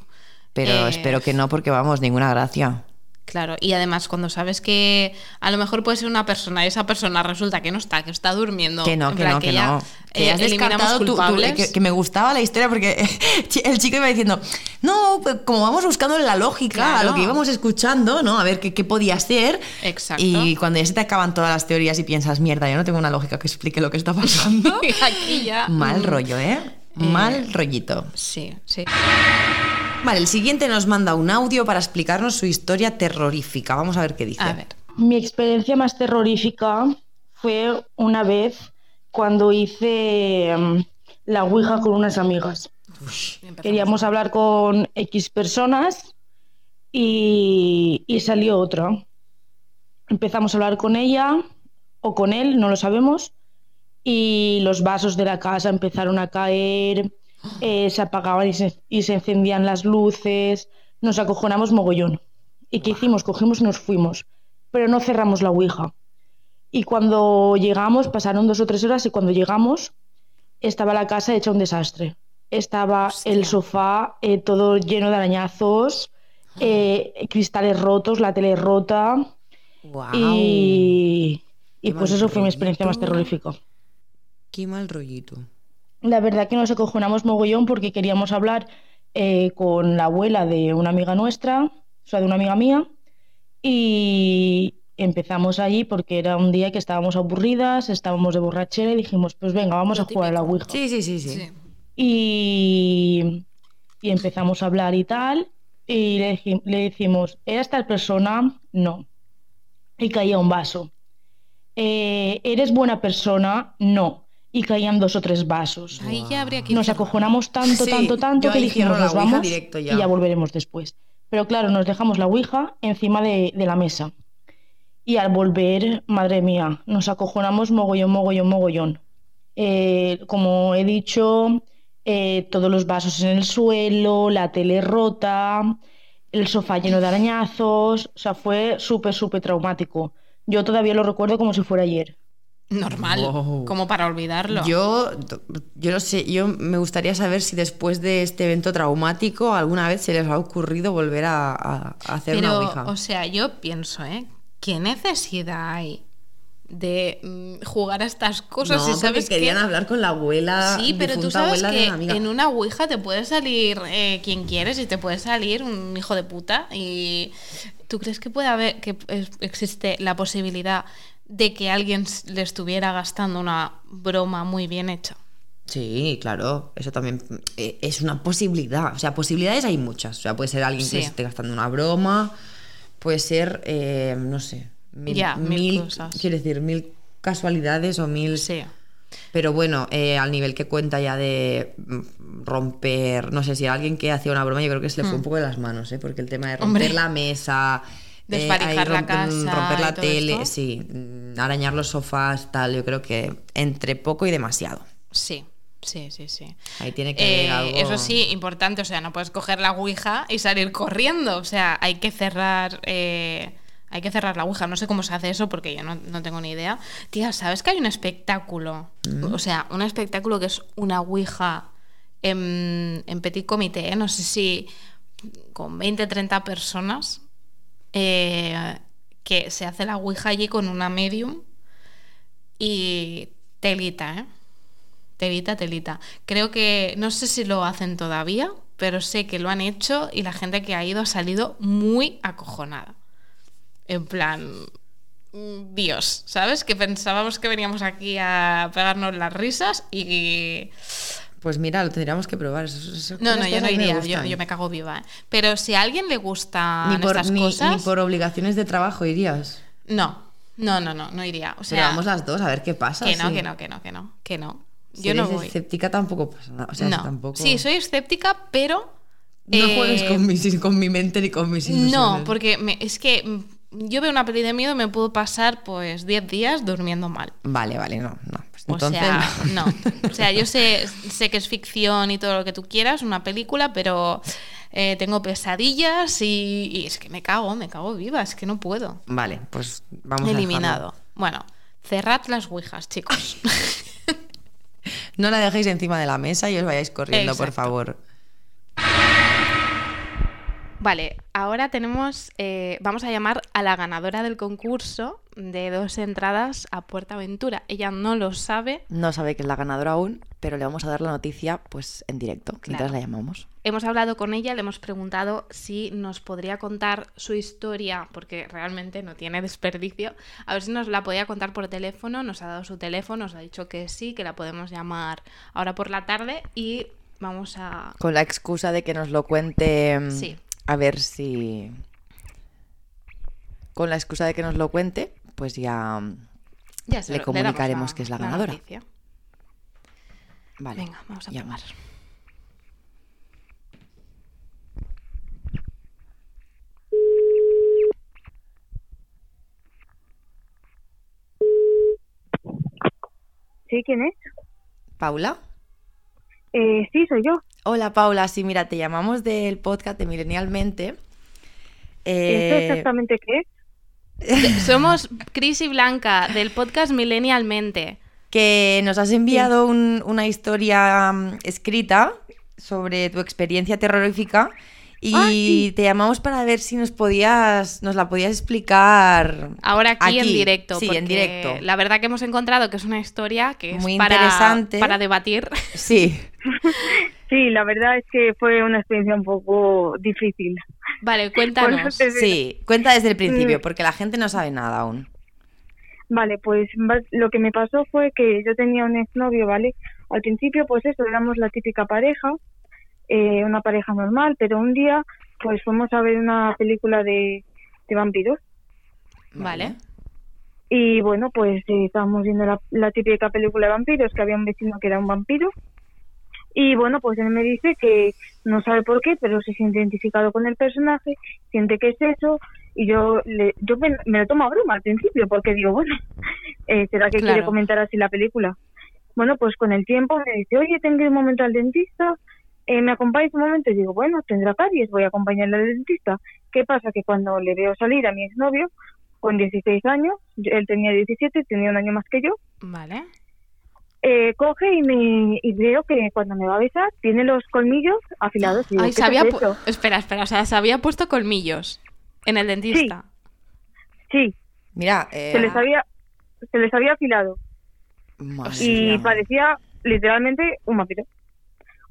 Pero Eh, espero que no, porque vamos, ninguna gracia. Claro, y además cuando sabes que a lo mejor puede ser una persona y esa persona resulta que no está, que está durmiendo. Que no, que plan no, que ya, no. Que eh, has eliminamos descartado tú- que, que me gustaba la historia porque el chico iba diciendo, no, pues como vamos buscando la lógica, a lo que íbamos escuchando, ¿no? A ver qué, qué podía ser. Exacto. Y cuando ya se te acaban todas las teorías y piensas, mierda, yo no tengo una lógica que explique lo que está pasando. Aquí ya. Mal mm, rollo, ¿eh? Mal rollito. Sí, sí. Vale, el siguiente nos manda un audio para explicarnos su historia terrorífica. Vamos a ver qué dice. A ver. Mi experiencia más terrorífica fue una vez cuando hice em, la Ouija con unas amigas. Queríamos hablar con X personas y, y salió otra. Empezamos a hablar con ella o con él, no lo sabemos, y los vasos de la casa empezaron a caer, eh, se apagaban y se, y se encendían las luces, nos acojonamos mogollón. ¿Y qué hicimos? Cogimos y nos fuimos, pero no cerramos la Ouija. Y cuando llegamos, pasaron dos o tres horas y cuando llegamos, estaba la casa hecha un desastre. Estaba el sofá eh, todo lleno de arañazos, eh, cristales rotos, la tele rota. Guau. Y, y pues eso fue mi experiencia más terrorífica. Qué mal rollito. La verdad que nos acojonamos mogollón porque queríamos hablar eh, con la abuela de una amiga nuestra, o sea, de una amiga mía, y empezamos allí porque era un día que estábamos aburridas, estábamos de borrachera y dijimos, pues venga, vamos a jugar a la Ouija. Sí, sí, sí, sí. Y, y empezamos a hablar y tal, y le, decimos, ¿era esta persona? No. Y caía un vaso. "Eh, ¿Eres buena persona? No. Y caían dos o tres vasos. Ahí ya habría que Nos acojonamos tanto, Sí, tanto, tanto que dijimos, nos vamos directo ya". y ya volveremos después. Pero claro, nos dejamos la Ouija encima de, de la mesa. Y al volver, madre mía, nos acojonamos mogollón, mogollón, mogollón. Eh, como he dicho, eh, todos los vasos en el suelo, la tele rota, el sofá lleno de arañazos. O sea, fue súper, súper traumático. Yo todavía lo recuerdo como si fuera ayer. Normal, Wow. como para olvidarlo. Yo, yo no sé, yo me gustaría saber si después de este evento traumático alguna vez se les ha ocurrido volver a, a- a hacer Pero, una ouija. o sea, yo pienso, ¿eh? ¿Qué necesidad hay de mm, jugar a estas cosas no, si porque sabes querían que... hablar con la abuela, Sí, pero tú sabes que en una ouija te puede salir eh, quien quieres y te puede salir un hijo de puta. Y tú crees que puede haber, que existe la posibilidad de que alguien le estuviera gastando una broma muy bien hecha. Sí, claro, eso también eh, es una posibilidad. O sea, posibilidades hay muchas. O sea, puede ser alguien Sí. que se esté gastando una broma, puede ser, eh, no sé, mil, mil mil- cosas. quiero decir, mil casualidades o mil... Sí. Pero bueno, eh, al nivel que cuenta ya de mm, romper, no sé si alguien que hacía una broma, yo creo que se le fue Hmm. un poco de las manos, ¿eh? porque el tema de romper Hombre. la mesa, eh, Desvalijar ahí la casa romper la tele, esto. sí, mm, arañar los sofás, tal, yo creo que entre poco y demasiado. Sí, sí, sí, sí. Ahí tiene que haber Eh, algo. Eso sí, importante, o sea, no puedes coger la ouija y salir corriendo, o sea, hay que cerrar... eh, hay que cerrar la ouija, no sé cómo se hace eso porque yo no, no tengo ni idea. Tía, ¿sabes que hay un espectáculo? O sea, un espectáculo que es una ouija en, en petit comité, ¿eh? no sé si con 20, 30 personas, eh, que se hace la ouija allí con una medium y telita, ¿eh? Telita, telita. Creo que, no sé si lo hacen todavía, pero sé que lo han hecho y la gente que ha ido ha salido muy acojonada. En plan, mm, Dios, ¿sabes? Que pensábamos que veníamos aquí a pegarnos las risas y... Pues mira, lo tendríamos que probar. No, no, yo no iría, yo, yo me cago viva. ¿eh? Pero si a alguien le gustan ni, por, estas ni, cosas, ni por obligaciones de trabajo irías. no, no, no, no, no iría. O Pero sea, vamos las dos a ver qué pasa. que no, sí. que no, que no, que no, que no. Si Yo no eres voy. escéptica tampoco pasa nada. O sea, no. tampoco... Sí, soy escéptica, pero No eh, juegues con mi, con mi mente ni con mis ilusiones. No, porque me- es que yo veo una peli de miedo y me puedo pasar pues 10 días durmiendo mal. Vale, vale, no, no. O sea, no. O sea, yo sé, sé que es ficción y todo lo que tú quieras, una película, pero eh, tengo pesadillas y, y es que me cago, me cago viva, es que no puedo. Vale, pues vamos a Eliminado. Bueno, cerrad las ouijas, chicos. No la dejéis encima de la mesa y os vayáis corriendo, por favor. Vale, ahora tenemos, eh, vamos a llamar a la ganadora del concurso de dos entradas a Puerta Aventura. Ella no lo sabe. No sabe que es la ganadora aún, pero le vamos a dar la noticia pues en directo, mientras la llamamos. Hemos hablado con ella, le hemos preguntado si nos podría contar su historia, porque realmente no tiene desperdicio. A ver si nos la podía contar por teléfono. Nos ha dado su teléfono, nos ha dicho que sí, que la podemos llamar ahora por la tarde y vamos a... Con la excusa de que nos lo cuente. mm, Sí. A ver si. Con la excusa de que nos lo cuente, pues ya. Ya se le lo- comunicaremos que es la ganadora. noticia. Vale. Venga, vamos a llama. probar. ¿Sí? ¿Quién es? ¿Paula? Eh, sí, soy yo. Hola Paula, sí, mira, te llamamos del podcast de Milenialmente. ¿Esto Eh, exactamente qué es? Somos Cris y Blanca del podcast Millennialmente. que nos has enviado un- una historia mm, escrita sobre tu experiencia terrorífica y Ah, sí. te llamamos para ver si nos podías, nos la podías explicar Ahora aquí, en directo. Sí, en directo. La verdad que hemos encontrado que es una historia que es Muy para, interesante. para debatir. Sí. Sí, la verdad es que fue una experiencia un poco difícil. Vale, cuéntanos. Sí, cuenta desde el principio, Mm. porque la gente no sabe nada aún. Vale, pues lo que me pasó fue que yo tenía un exnovio, ¿vale? Al principio, pues eso, éramos la típica pareja, eh, una pareja normal, pero un día, pues fuimos a ver una película de, de vampiros. Vale. Y bueno, pues eh, estábamos viendo la, la típica película de vampiros, que había un vecino que era un vampiro. Y bueno, pues él me dice que no sabe por qué, pero se siente identificado con el personaje, siente que es eso. Y yo, le, yo me, me lo tomo a broma al principio, porque digo, bueno, eh, ¿será que quiere comentar así la película? Bueno, pues con el tiempo me dice, oye, tengo que ir un momento al dentista, eh, ¿me acompañas un momento? Y digo, bueno, tendrá caries, voy a acompañarle al dentista. ¿Qué pasa? Que cuando le veo salir a mi exnovio, con 16 años, él tenía 17, tenía un año más que yo, Vale. Eh, coge y, me, y veo que cuando me va a besar tiene los colmillos afilados. Y Ay, ¿qué se había? Espera, espera, o sea, se había puesto colmillos en el dentista. Sí, Mira, eh, se les había se les había afilado madre y mía. parecía literalmente un vampiro.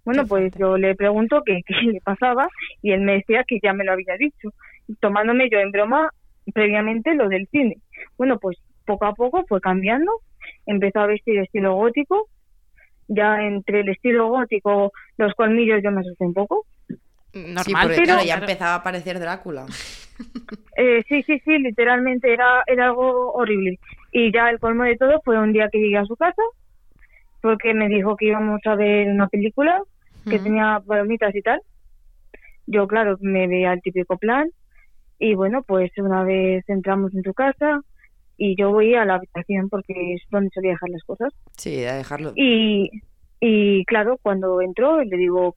Bueno, pues yo le pregunto qué, qué le pasaba y él me decía que ya me lo había dicho, tomándome yo en broma previamente lo del cine. Bueno, pues poco a poco fue cambiando, empezó a vestir estilo gótico, ya entre el estilo gótico, los colmillos yo me asusté un poco. Normal, sí, porque pero- claro, ya empezaba a aparecer Drácula. Eh, sí, sí, sí, literalmente era, era algo horrible. Y ya el colmo de todo fue un día que llegué a su casa, porque me dijo que íbamos a ver una película que tenía palomitas y tal. Yo, claro, me veía el típico plan. Y bueno, pues una vez entramos en su casa y yo voy a la habitación porque es donde solía dejar las cosas. Sí, a dejarlo. Y, y claro, cuando entró le digo,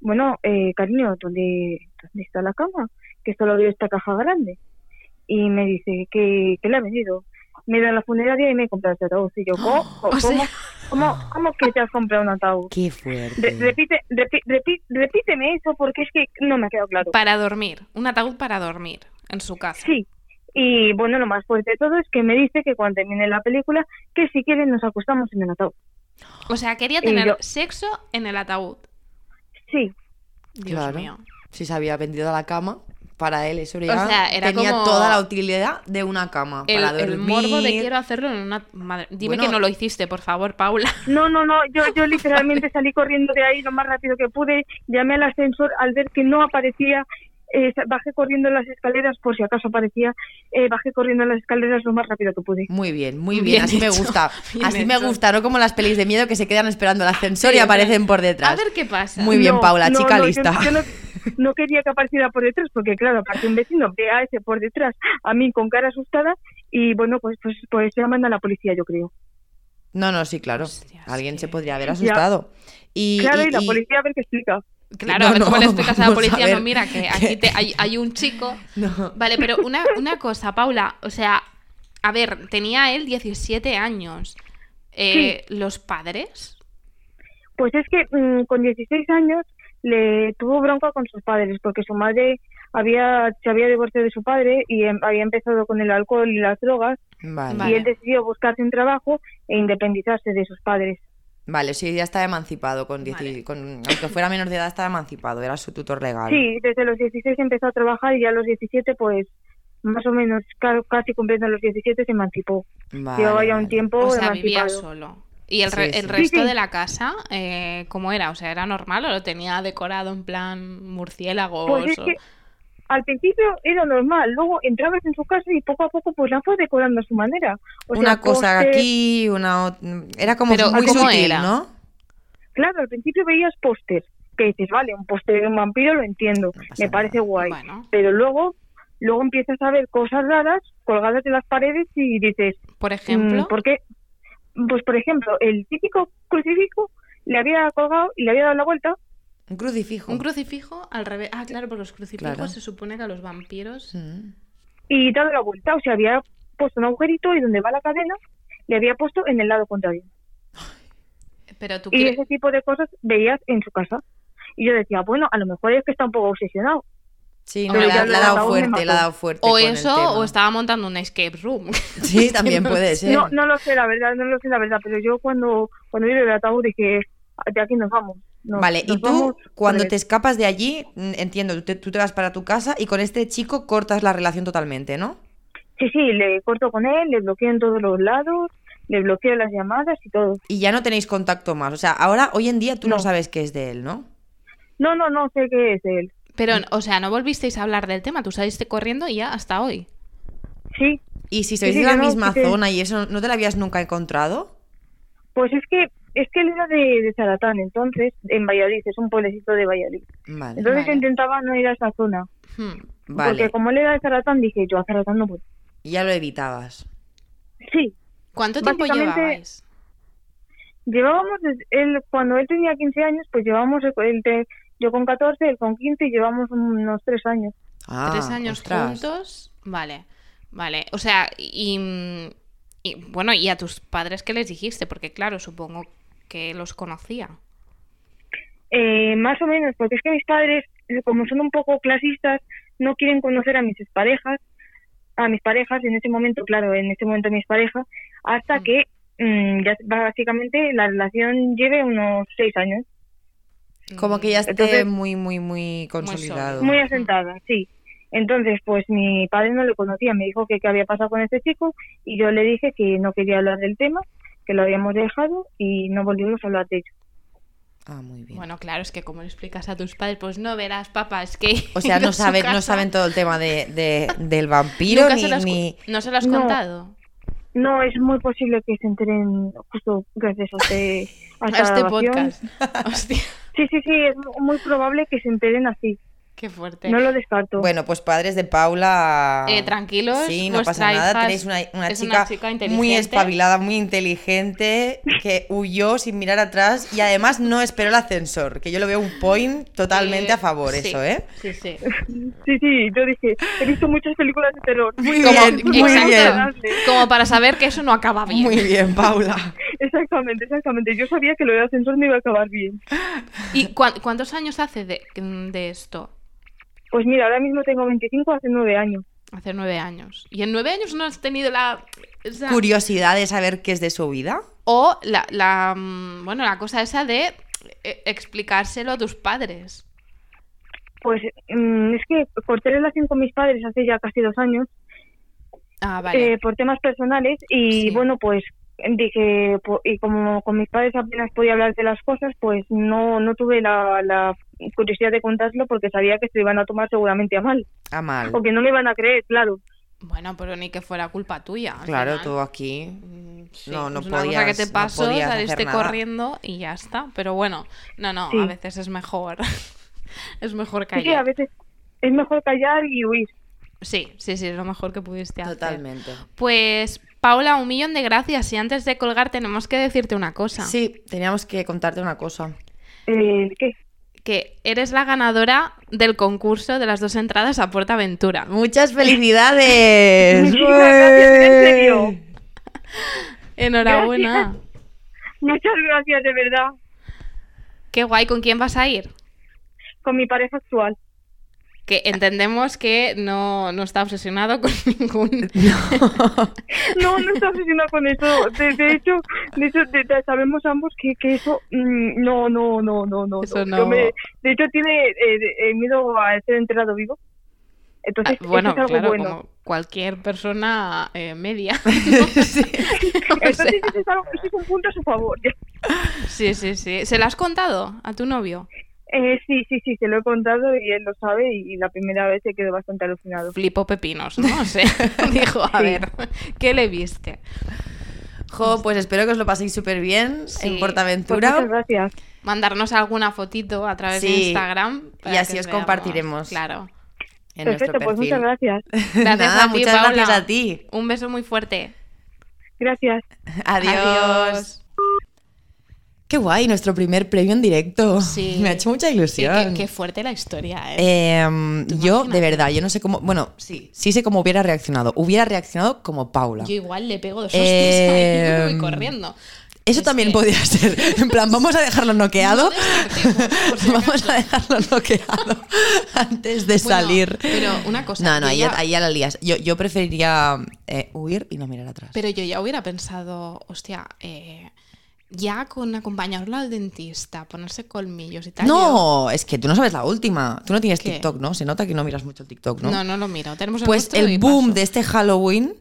bueno, eh, cariño, ¿dónde, ¿dónde está la cama? Que solo veo esta caja grande. Y me dice que, le ha venido. Me he ido a la funeraria y me he comprado este ataúd. Y yo, ¿cómo, O sea- ¿cómo, cómo, cómo que te has comprado un ataúd? Qué fuerte. Re- repite, repi- repi- repíteme eso porque es que no me ha quedado claro. Para dormir. Un ataúd para dormir en su casa. Sí. Y bueno, lo más fuerte de todo es que me dice que cuando termine la película, que si quieren nos acostamos en el ataúd. O sea, quería tener yo- sexo en el ataúd. Sí, Dios claro. mío. Si se había vendido a la cama Para él eso O ya sea, era tenía como- toda la utilidad de una cama. El, para el dormir. morbo de quiero hacerlo en una... Madre, dime Bueno. que no lo hiciste, por favor, Paula. No, no, no, yo, yo literalmente salí corriendo de ahí lo más rápido que pude, llamé al ascensor al ver que no aparecía, eh, bajé corriendo las escaleras por si acaso aparecía, eh, bajé corriendo las escaleras lo más rápido que pude. Muy bien, muy bien, Bien así me gusta. bien Así me gusta, no como las pelis de miedo que se quedan esperando el ascensor Sí, y aparecen por detrás. A ver qué pasa. Muy bien, No, Paula, no, chica no, lista. Yo, no, no quería que apareciera por detrás, porque claro, aparte un vecino ve a ese por detrás, a mí con cara asustada, y bueno, pues pues, pues llaman a la policía, yo creo. No, no, sí, claro. Alguien que- se podría haber Ya. asustado. Y, claro, y, la policía a ver qué explica. Claro, No, a ver no, cómo le explicas a la a policía, ver. no, mira, que aquí te- hay, hay un chico. No. Vale, pero una, una cosa, Paula, o sea, a ver, tenía él 17 años. Eh, ¿Los padres? Pues es que mm, con 16 años le tuvo bronca con sus padres, porque su madre había se había divorciado de su padre y em- había empezado con el alcohol y las drogas, Vale. y él decidió buscarse un trabajo e independizarse de sus padres. Sí, ya estaba emancipado. Con, dieci- Vale. con- aunque fuera menor de edad, estaba emancipado. Era su tutor legal. Sí, desde los 16 empezó a trabajar y ya a los 17, pues más o menos ca- casi cumpliendo los 17 se emancipó. Vale, Llevaba ya un vale. tiempo O sea, vivía emancipado. solo. ¿Y el, Sí, re- sí. el Sí, resto sí. de la casa, eh, cómo era? O sea, ¿era normal o lo tenía decorado en plan murciélagos? Pues es o- que al principio era normal, luego entrabas en su casa y poco a poco pues la fue decorando a su manera. O una sea, cosa aquí, una Era como Pero, muy ¿cómo sutil, era? ¿no? Claro, al principio veías póster, que dices, vale, un póster de un vampiro lo entiendo, me parece nada. guay. Bueno, Pero luego luego empiezas a ver cosas raras colgadas de las paredes y dices, por ejemplo. mm, ¿por qué? Pues por ejemplo, el típico crucifijo le había colgado y le había dado la vuelta Un crucifijo. Un crucifijo al revés. Ah, claro, porque los crucifijos Claro. se supone que a los vampiros. Mm. y dado la vuelta, o sea, había puesto un agujerito y donde va la cadena le había puesto en el lado contrario. Pero tú Y ese tipo de cosas veías en su casa. Y yo decía, bueno, a lo mejor es que está un poco obsesionado. Sí, no, ya ha- dado fuerte, le ha dado fuerte. O con el eso, tema. o estaba montando un escape room. Sí, también puede ser. No, no lo sé, la verdad, no lo sé, la verdad, pero yo cuando, cuando vi el ataúd dije, de aquí nos vamos. Nos- Vale, y tú, cuando te escapas de allí, mm, entiendo, tú te, tú te vas para tu casa y con este chico cortas la relación totalmente, ¿no? Sí, sí, le corto con él, le bloqueo en todos los lados, le bloqueo las llamadas y todo. Y ya no tenéis contacto más. O sea, ahora, hoy en día, tú no, No. sabes qué es de él, ¿no? No, no, no sé qué es él. Pero, o sea, no volvisteis a hablar del tema. Tú saliste corriendo y ya hasta hoy. Sí, Y si sois sí, de la no, misma sí zona y eso, ¿no te la habías nunca encontrado? pues es que es que él era de, de Zaratán, entonces, en Valladolid, es un pueblecito de Valladolid. Vale, Entonces Vale. intentaba no ir a esa zona. Hmm. vale. Porque como él era de Zaratán, dije, yo a Zaratán no voy. Y ya lo evitabas. Sí, ¿Cuánto tiempo llevabais? llevábamos, él, cuando él tenía 15 años, pues te- yo con 14, él con 15, y llevamos unos 3 años. Ah, Tres años ostras. juntos. Vale, vale. O sea, y, y, bueno, ¿y a tus padres qué les dijiste? Porque claro, supongo que los conocía. Eh, más o menos, porque es que mis padres, eh, como son un poco clasistas, no quieren conocer a mis parejas, a mis parejas, en ese momento, claro, en ese momento mis parejas, hasta Mm. que mm, ya básicamente la relación lleve unos seis años, Como que ya esté Entonces- muy, muy, muy consolidado. muy asentada, sí. Entonces, pues mi padre no le conocía, me dijo que qué había pasado con este chico y yo le dije que no quería hablar del tema, que lo habíamos dejado y no volvimos a hablar de ello. Ah, muy bien. Bueno, claro, es que como le explicas a tus padres, pues no verás, papá, es que. o sea, no saben, no saben todo el tema de, de- del vampiro ni, has ¿No se lo has No. contado? No, es muy posible que se enteren justo gracias a este, a A esta este grabación. podcast. Hostia, Sí, sí, sí, es muy probable que se enteren así. Qué fuerte. No lo descarto. Bueno, pues padres de Paula. Eh, tranquilos, Sí, no pasa nada. Tenéis una, una es chica, una chica muy espabilada, muy inteligente, que huyó sin mirar atrás y además no esperó el ascensor, que yo lo veo un point totalmente Eh, a favor, sí, eso, ¿eh? Sí, sí. Sí, sí, yo dije, he visto muchas películas de terror. Muy Como- bien, muy exacto. bien. Como para saber que eso no acaba bien. Muy bien, Paula. Exactamente, exactamente. Yo sabía que lo del ascensor me iba a acabar bien. ¿Y cuán- cuántos años hace de, de esto? Pues mira, ahora mismo tengo 25, hace nueve años. Hace nueve años. ¿Y en nueve años no has tenido la... o sea, Curiosidad de saber qué es de su vida. O la, la, mm, bueno, la cosa esa de eh, explicárselo a tus padres. Pues mm, es que corté relación con mis padres hace ya casi dos años Ah, vale. eh, por temas personales y Sí. bueno, pues dije, y como con mis padres apenas podía hablar de las cosas, pues no, no tuve la, la curiosidad de contarlo porque sabía que se iban a tomar seguramente a mal. A mal. Porque no me iban a creer, claro. Bueno, pero ni que fuera culpa tuya. Claro, final. tú aquí Sí, no, no es una cosa que podías, te no pasó, podías saliste corriendo y ya está. Pero bueno, no, no, Sí. a veces es mejor. es mejor Sí, sí, a callar. veces es mejor callar y huir. Sí, sí, sí, es lo mejor que pudiste hacer. Totalmente. Pues, Paula, un millón de gracias. Y antes de colgar, tenemos que decirte una cosa. Sí, teníamos que contarte una cosa. Eh, ¿Qué? Que eres la ganadora del concurso de las dos entradas a Puerta Aventura. ¡Muchas felicidades! Muchísimas gracias, en serio. Enhorabuena. Muchas gracias, de verdad. Qué guay. ¿Con quién vas a ir? Con mi pareja actual. Que entendemos que no, no está obsesionado con ningún... No, no está obsesionado con eso. De, de hecho, de hecho de- de- sabemos ambos que, que eso mm, no, no, no, no, no. Eso no. no. Me- de hecho, tiene eh, eh, miedo a ser enterrado vivo. Entonces, Ah, bueno, eso es algo claro, bueno. como cualquier persona eh, media. Entonces, eso es, algo, eso es un punto a su favor. Sí, sí, sí. ¿Se lo has contado a tu novio? Eh, sí, sí, sí, se lo he contado y él lo sabe y, la primera vez se quedó bastante alucinado. Flipo pepinos, ¿no? O sea, dijo, a Sí. ver, ¿qué le viste? Jo, pues espero que os lo paséis súper bien Sí. en Portaventura. Pues muchas gracias. Mandarnos alguna fotito a través de. Instagram. Y así os veamos. compartiremos. Claro. en Perfecto, pues muchas gracias. Gracias Nada, a ti, muchas Paula. gracias a ti. Un beso muy fuerte. Gracias. Adiós. Adiós. Qué guay, nuestro primer premio en directo. Sí. Me ha hecho mucha Sí, ilusión. qué, qué fuerte la historia, ¿eh? Eh, Tú yo, de verdad, yo no sé cómo. Bueno, sí, sí sé cómo hubiera reaccionado. Hubiera reaccionado como Paula. Yo igual le pego dos hostias Eh, ahí y voy corriendo. Eso Es también que- podría ser. En plan, vamos a dejarlo noqueado. No si vamos a dejarlo noqueado antes de Bueno, salir. pero una cosa, No, no, yo ahí, ya- ahí ya la lías. Yo, yo preferiría eh, huir y no mirar atrás. Pero yo ya hubiera pensado, hostia, eh, ya con acompañarlo al dentista, ponerse colmillos y tal. no, es que tú no sabes la última. Tú no tienes ¿Qué? TikTok, ¿no? Se nota que no miras mucho TikTok, ¿no? no, no lo miro. Tenemos el Pues el boom paso. de este Halloween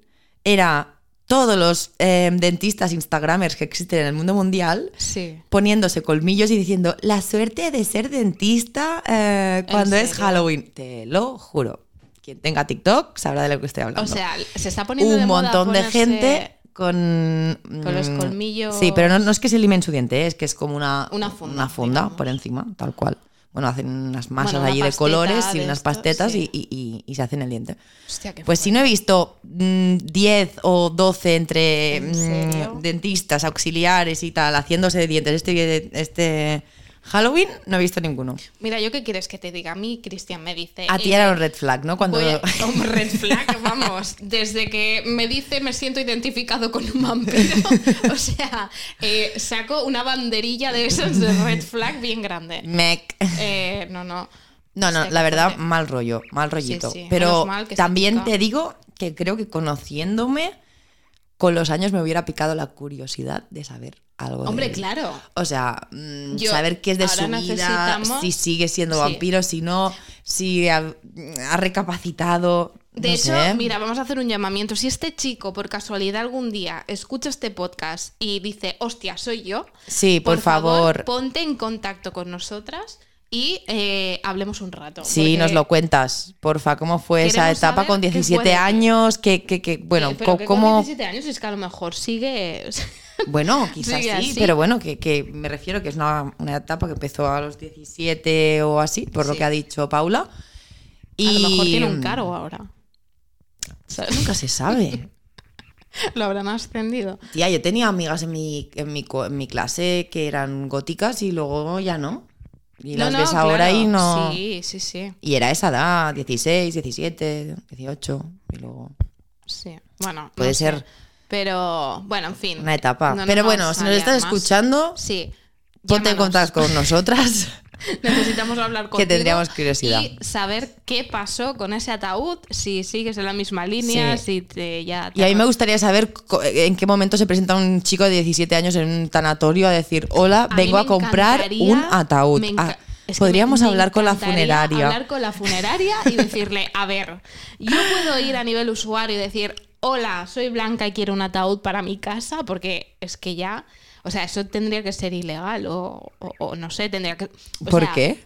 era todos los eh, dentistas Instagramers que existen en el mundo mundial Sí. poniéndose colmillos y diciendo la suerte de ser dentista eh, cuando es? Halloween. Te lo juro. Quien tenga TikTok sabrá de lo que estoy hablando. O sea, se está poniendo de un moda montón de gente con, con los mm, colmillos- Sí, pero no, no es que se limen su diente, ¿eh? es que es como una, Una funda, una funda por encima, tal cual. Bueno, hacen unas masas Bueno, una allí de colores y de unas esto, pastetas sí. y, y- y- y se hacen el diente. Hostia, qué Pues si no he visto mm, 10 o 12 entre ¿En mm, dentistas, auxiliares y tal, haciéndose de dientes este, este Halloween, no he visto ninguno. Mira, ¿yo qué quieres que te diga? A mí, Cristian me dice... A ti eh, era un red flag, ¿no? Cuando... voy a- un red flag, vamos. Desde que me dice me siento identificado con un vampiro. O sea, eh, saco una banderilla de esos de red flag bien grande. Mec. Eh, no, no. No, no, la verdad, mal rollo, mal rollito. sí, Pero que se también te digo que creo que conociéndome, con los años me hubiera picado la curiosidad de saber algo. Hombre, claro. O sea, mm, Yo- saber qué es de su vida, si sigue siendo Sí. vampiro, si no, si ha, ha recapacitado. De no hecho, sé. mira, vamos a hacer un llamamiento. Si este chico, por casualidad, algún día escucha este podcast y dice, hostia, soy yo. Sí, por, favor. Ponte en contacto con nosotras y eh, hablemos un rato. Sí, nos lo cuentas, porfa, ¿cómo fue esa etapa con qué 17 fue de ti. años? Que, que, que- bueno, Eh, pero co- que con ¿cómo...? 17 años es que a lo mejor sigue. Bueno, quizás sí, así. pero bueno, que, que me refiero que es una, una etapa que empezó a los 17 o así, por lo Sí. que ha dicho Paula. Y A lo mejor tiene un cargo ahora. ¿Sabes? Nunca se sabe. Lo habrán ascendido. Tía, yo tenía amigas en mi, en mi, en mi clase que eran góticas y luego ya no. Y No, las no, ves ahora claro. y no. Sí, sí, sí. Y era esa edad, 16, 17, 18. Y luego. Sí. Bueno, Puede no sé. Pero, bueno, en fin. una etapa. No Pero bueno, si nos estás más. escuchando, Sí. ponte en contacto con nosotras. Necesitamos hablar contigo. Que tendríamos curiosidad. Y saber qué pasó con ese ataúd, si sigues en la misma línea, Sí. si te, ya... te Y a mí me gustaría saber en qué momento se presenta un chico de 17 años en un tanatorio a decir, hola, A vengo a comprar un ataúd. Ah, enca- Es que Podríamos me- me hablar con la funeraria. Hablar con la funeraria y decirle, a ver, yo puedo ir a nivel usuario y decir, hola, soy Blanca y quiero un ataúd para mi casa, porque es que ya, o sea, eso tendría que ser ilegal o, o- o no sé, tendría que... o ¿Por sea, qué?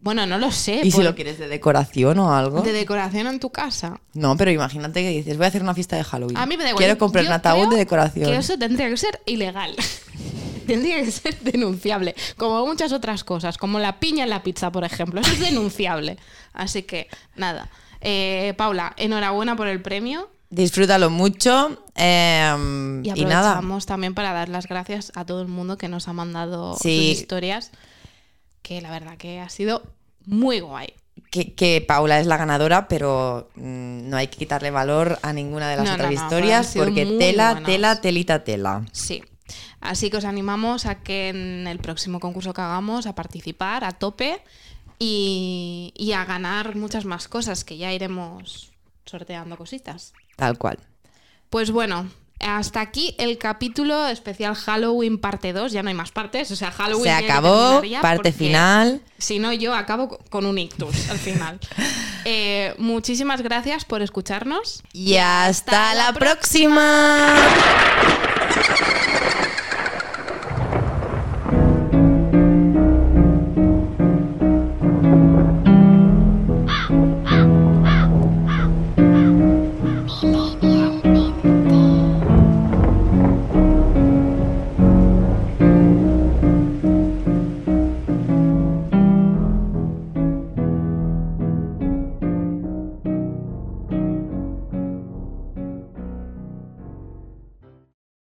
Bueno, no lo sé. ¿Y si lo quieres de decoración o algo? De decoración en tu casa. No, pero imagínate que dices, voy a hacer una fiesta de Halloween. A mí me da igual. Quiero comprar Yo un ataúd de decoración. Que eso tendría que ser ilegal. tendría que ser denunciable. Como muchas otras cosas, como la piña en la pizza, por ejemplo. Eso es denunciable. Así que, nada. Eh, Paula, enhorabuena por el premio. Disfrútalo mucho. eh, Y y nada. aprovechamos también para dar las gracias a todo el mundo que nos ha mandado Sí. sus historias. Que la verdad que ha sido muy guay. Que, que Paula es la ganadora, pero mm, no hay que quitarle valor a ninguna de las No, otras no, no, historias porque tela, buenas. tela, telita, tela. Sí. Así que os animamos a que en el próximo concurso que hagamos, a participar a tope y, y a ganar muchas más cosas que ya iremos sorteando cositas. Tal cual. Pues bueno, hasta aquí el capítulo especial Halloween parte 2. Ya no hay más partes. O sea, Halloween. Se acabó, parte final. Si no, yo acabo co- con un ictus al final. Eh, muchísimas gracias por escucharnos. Y hasta la próxima.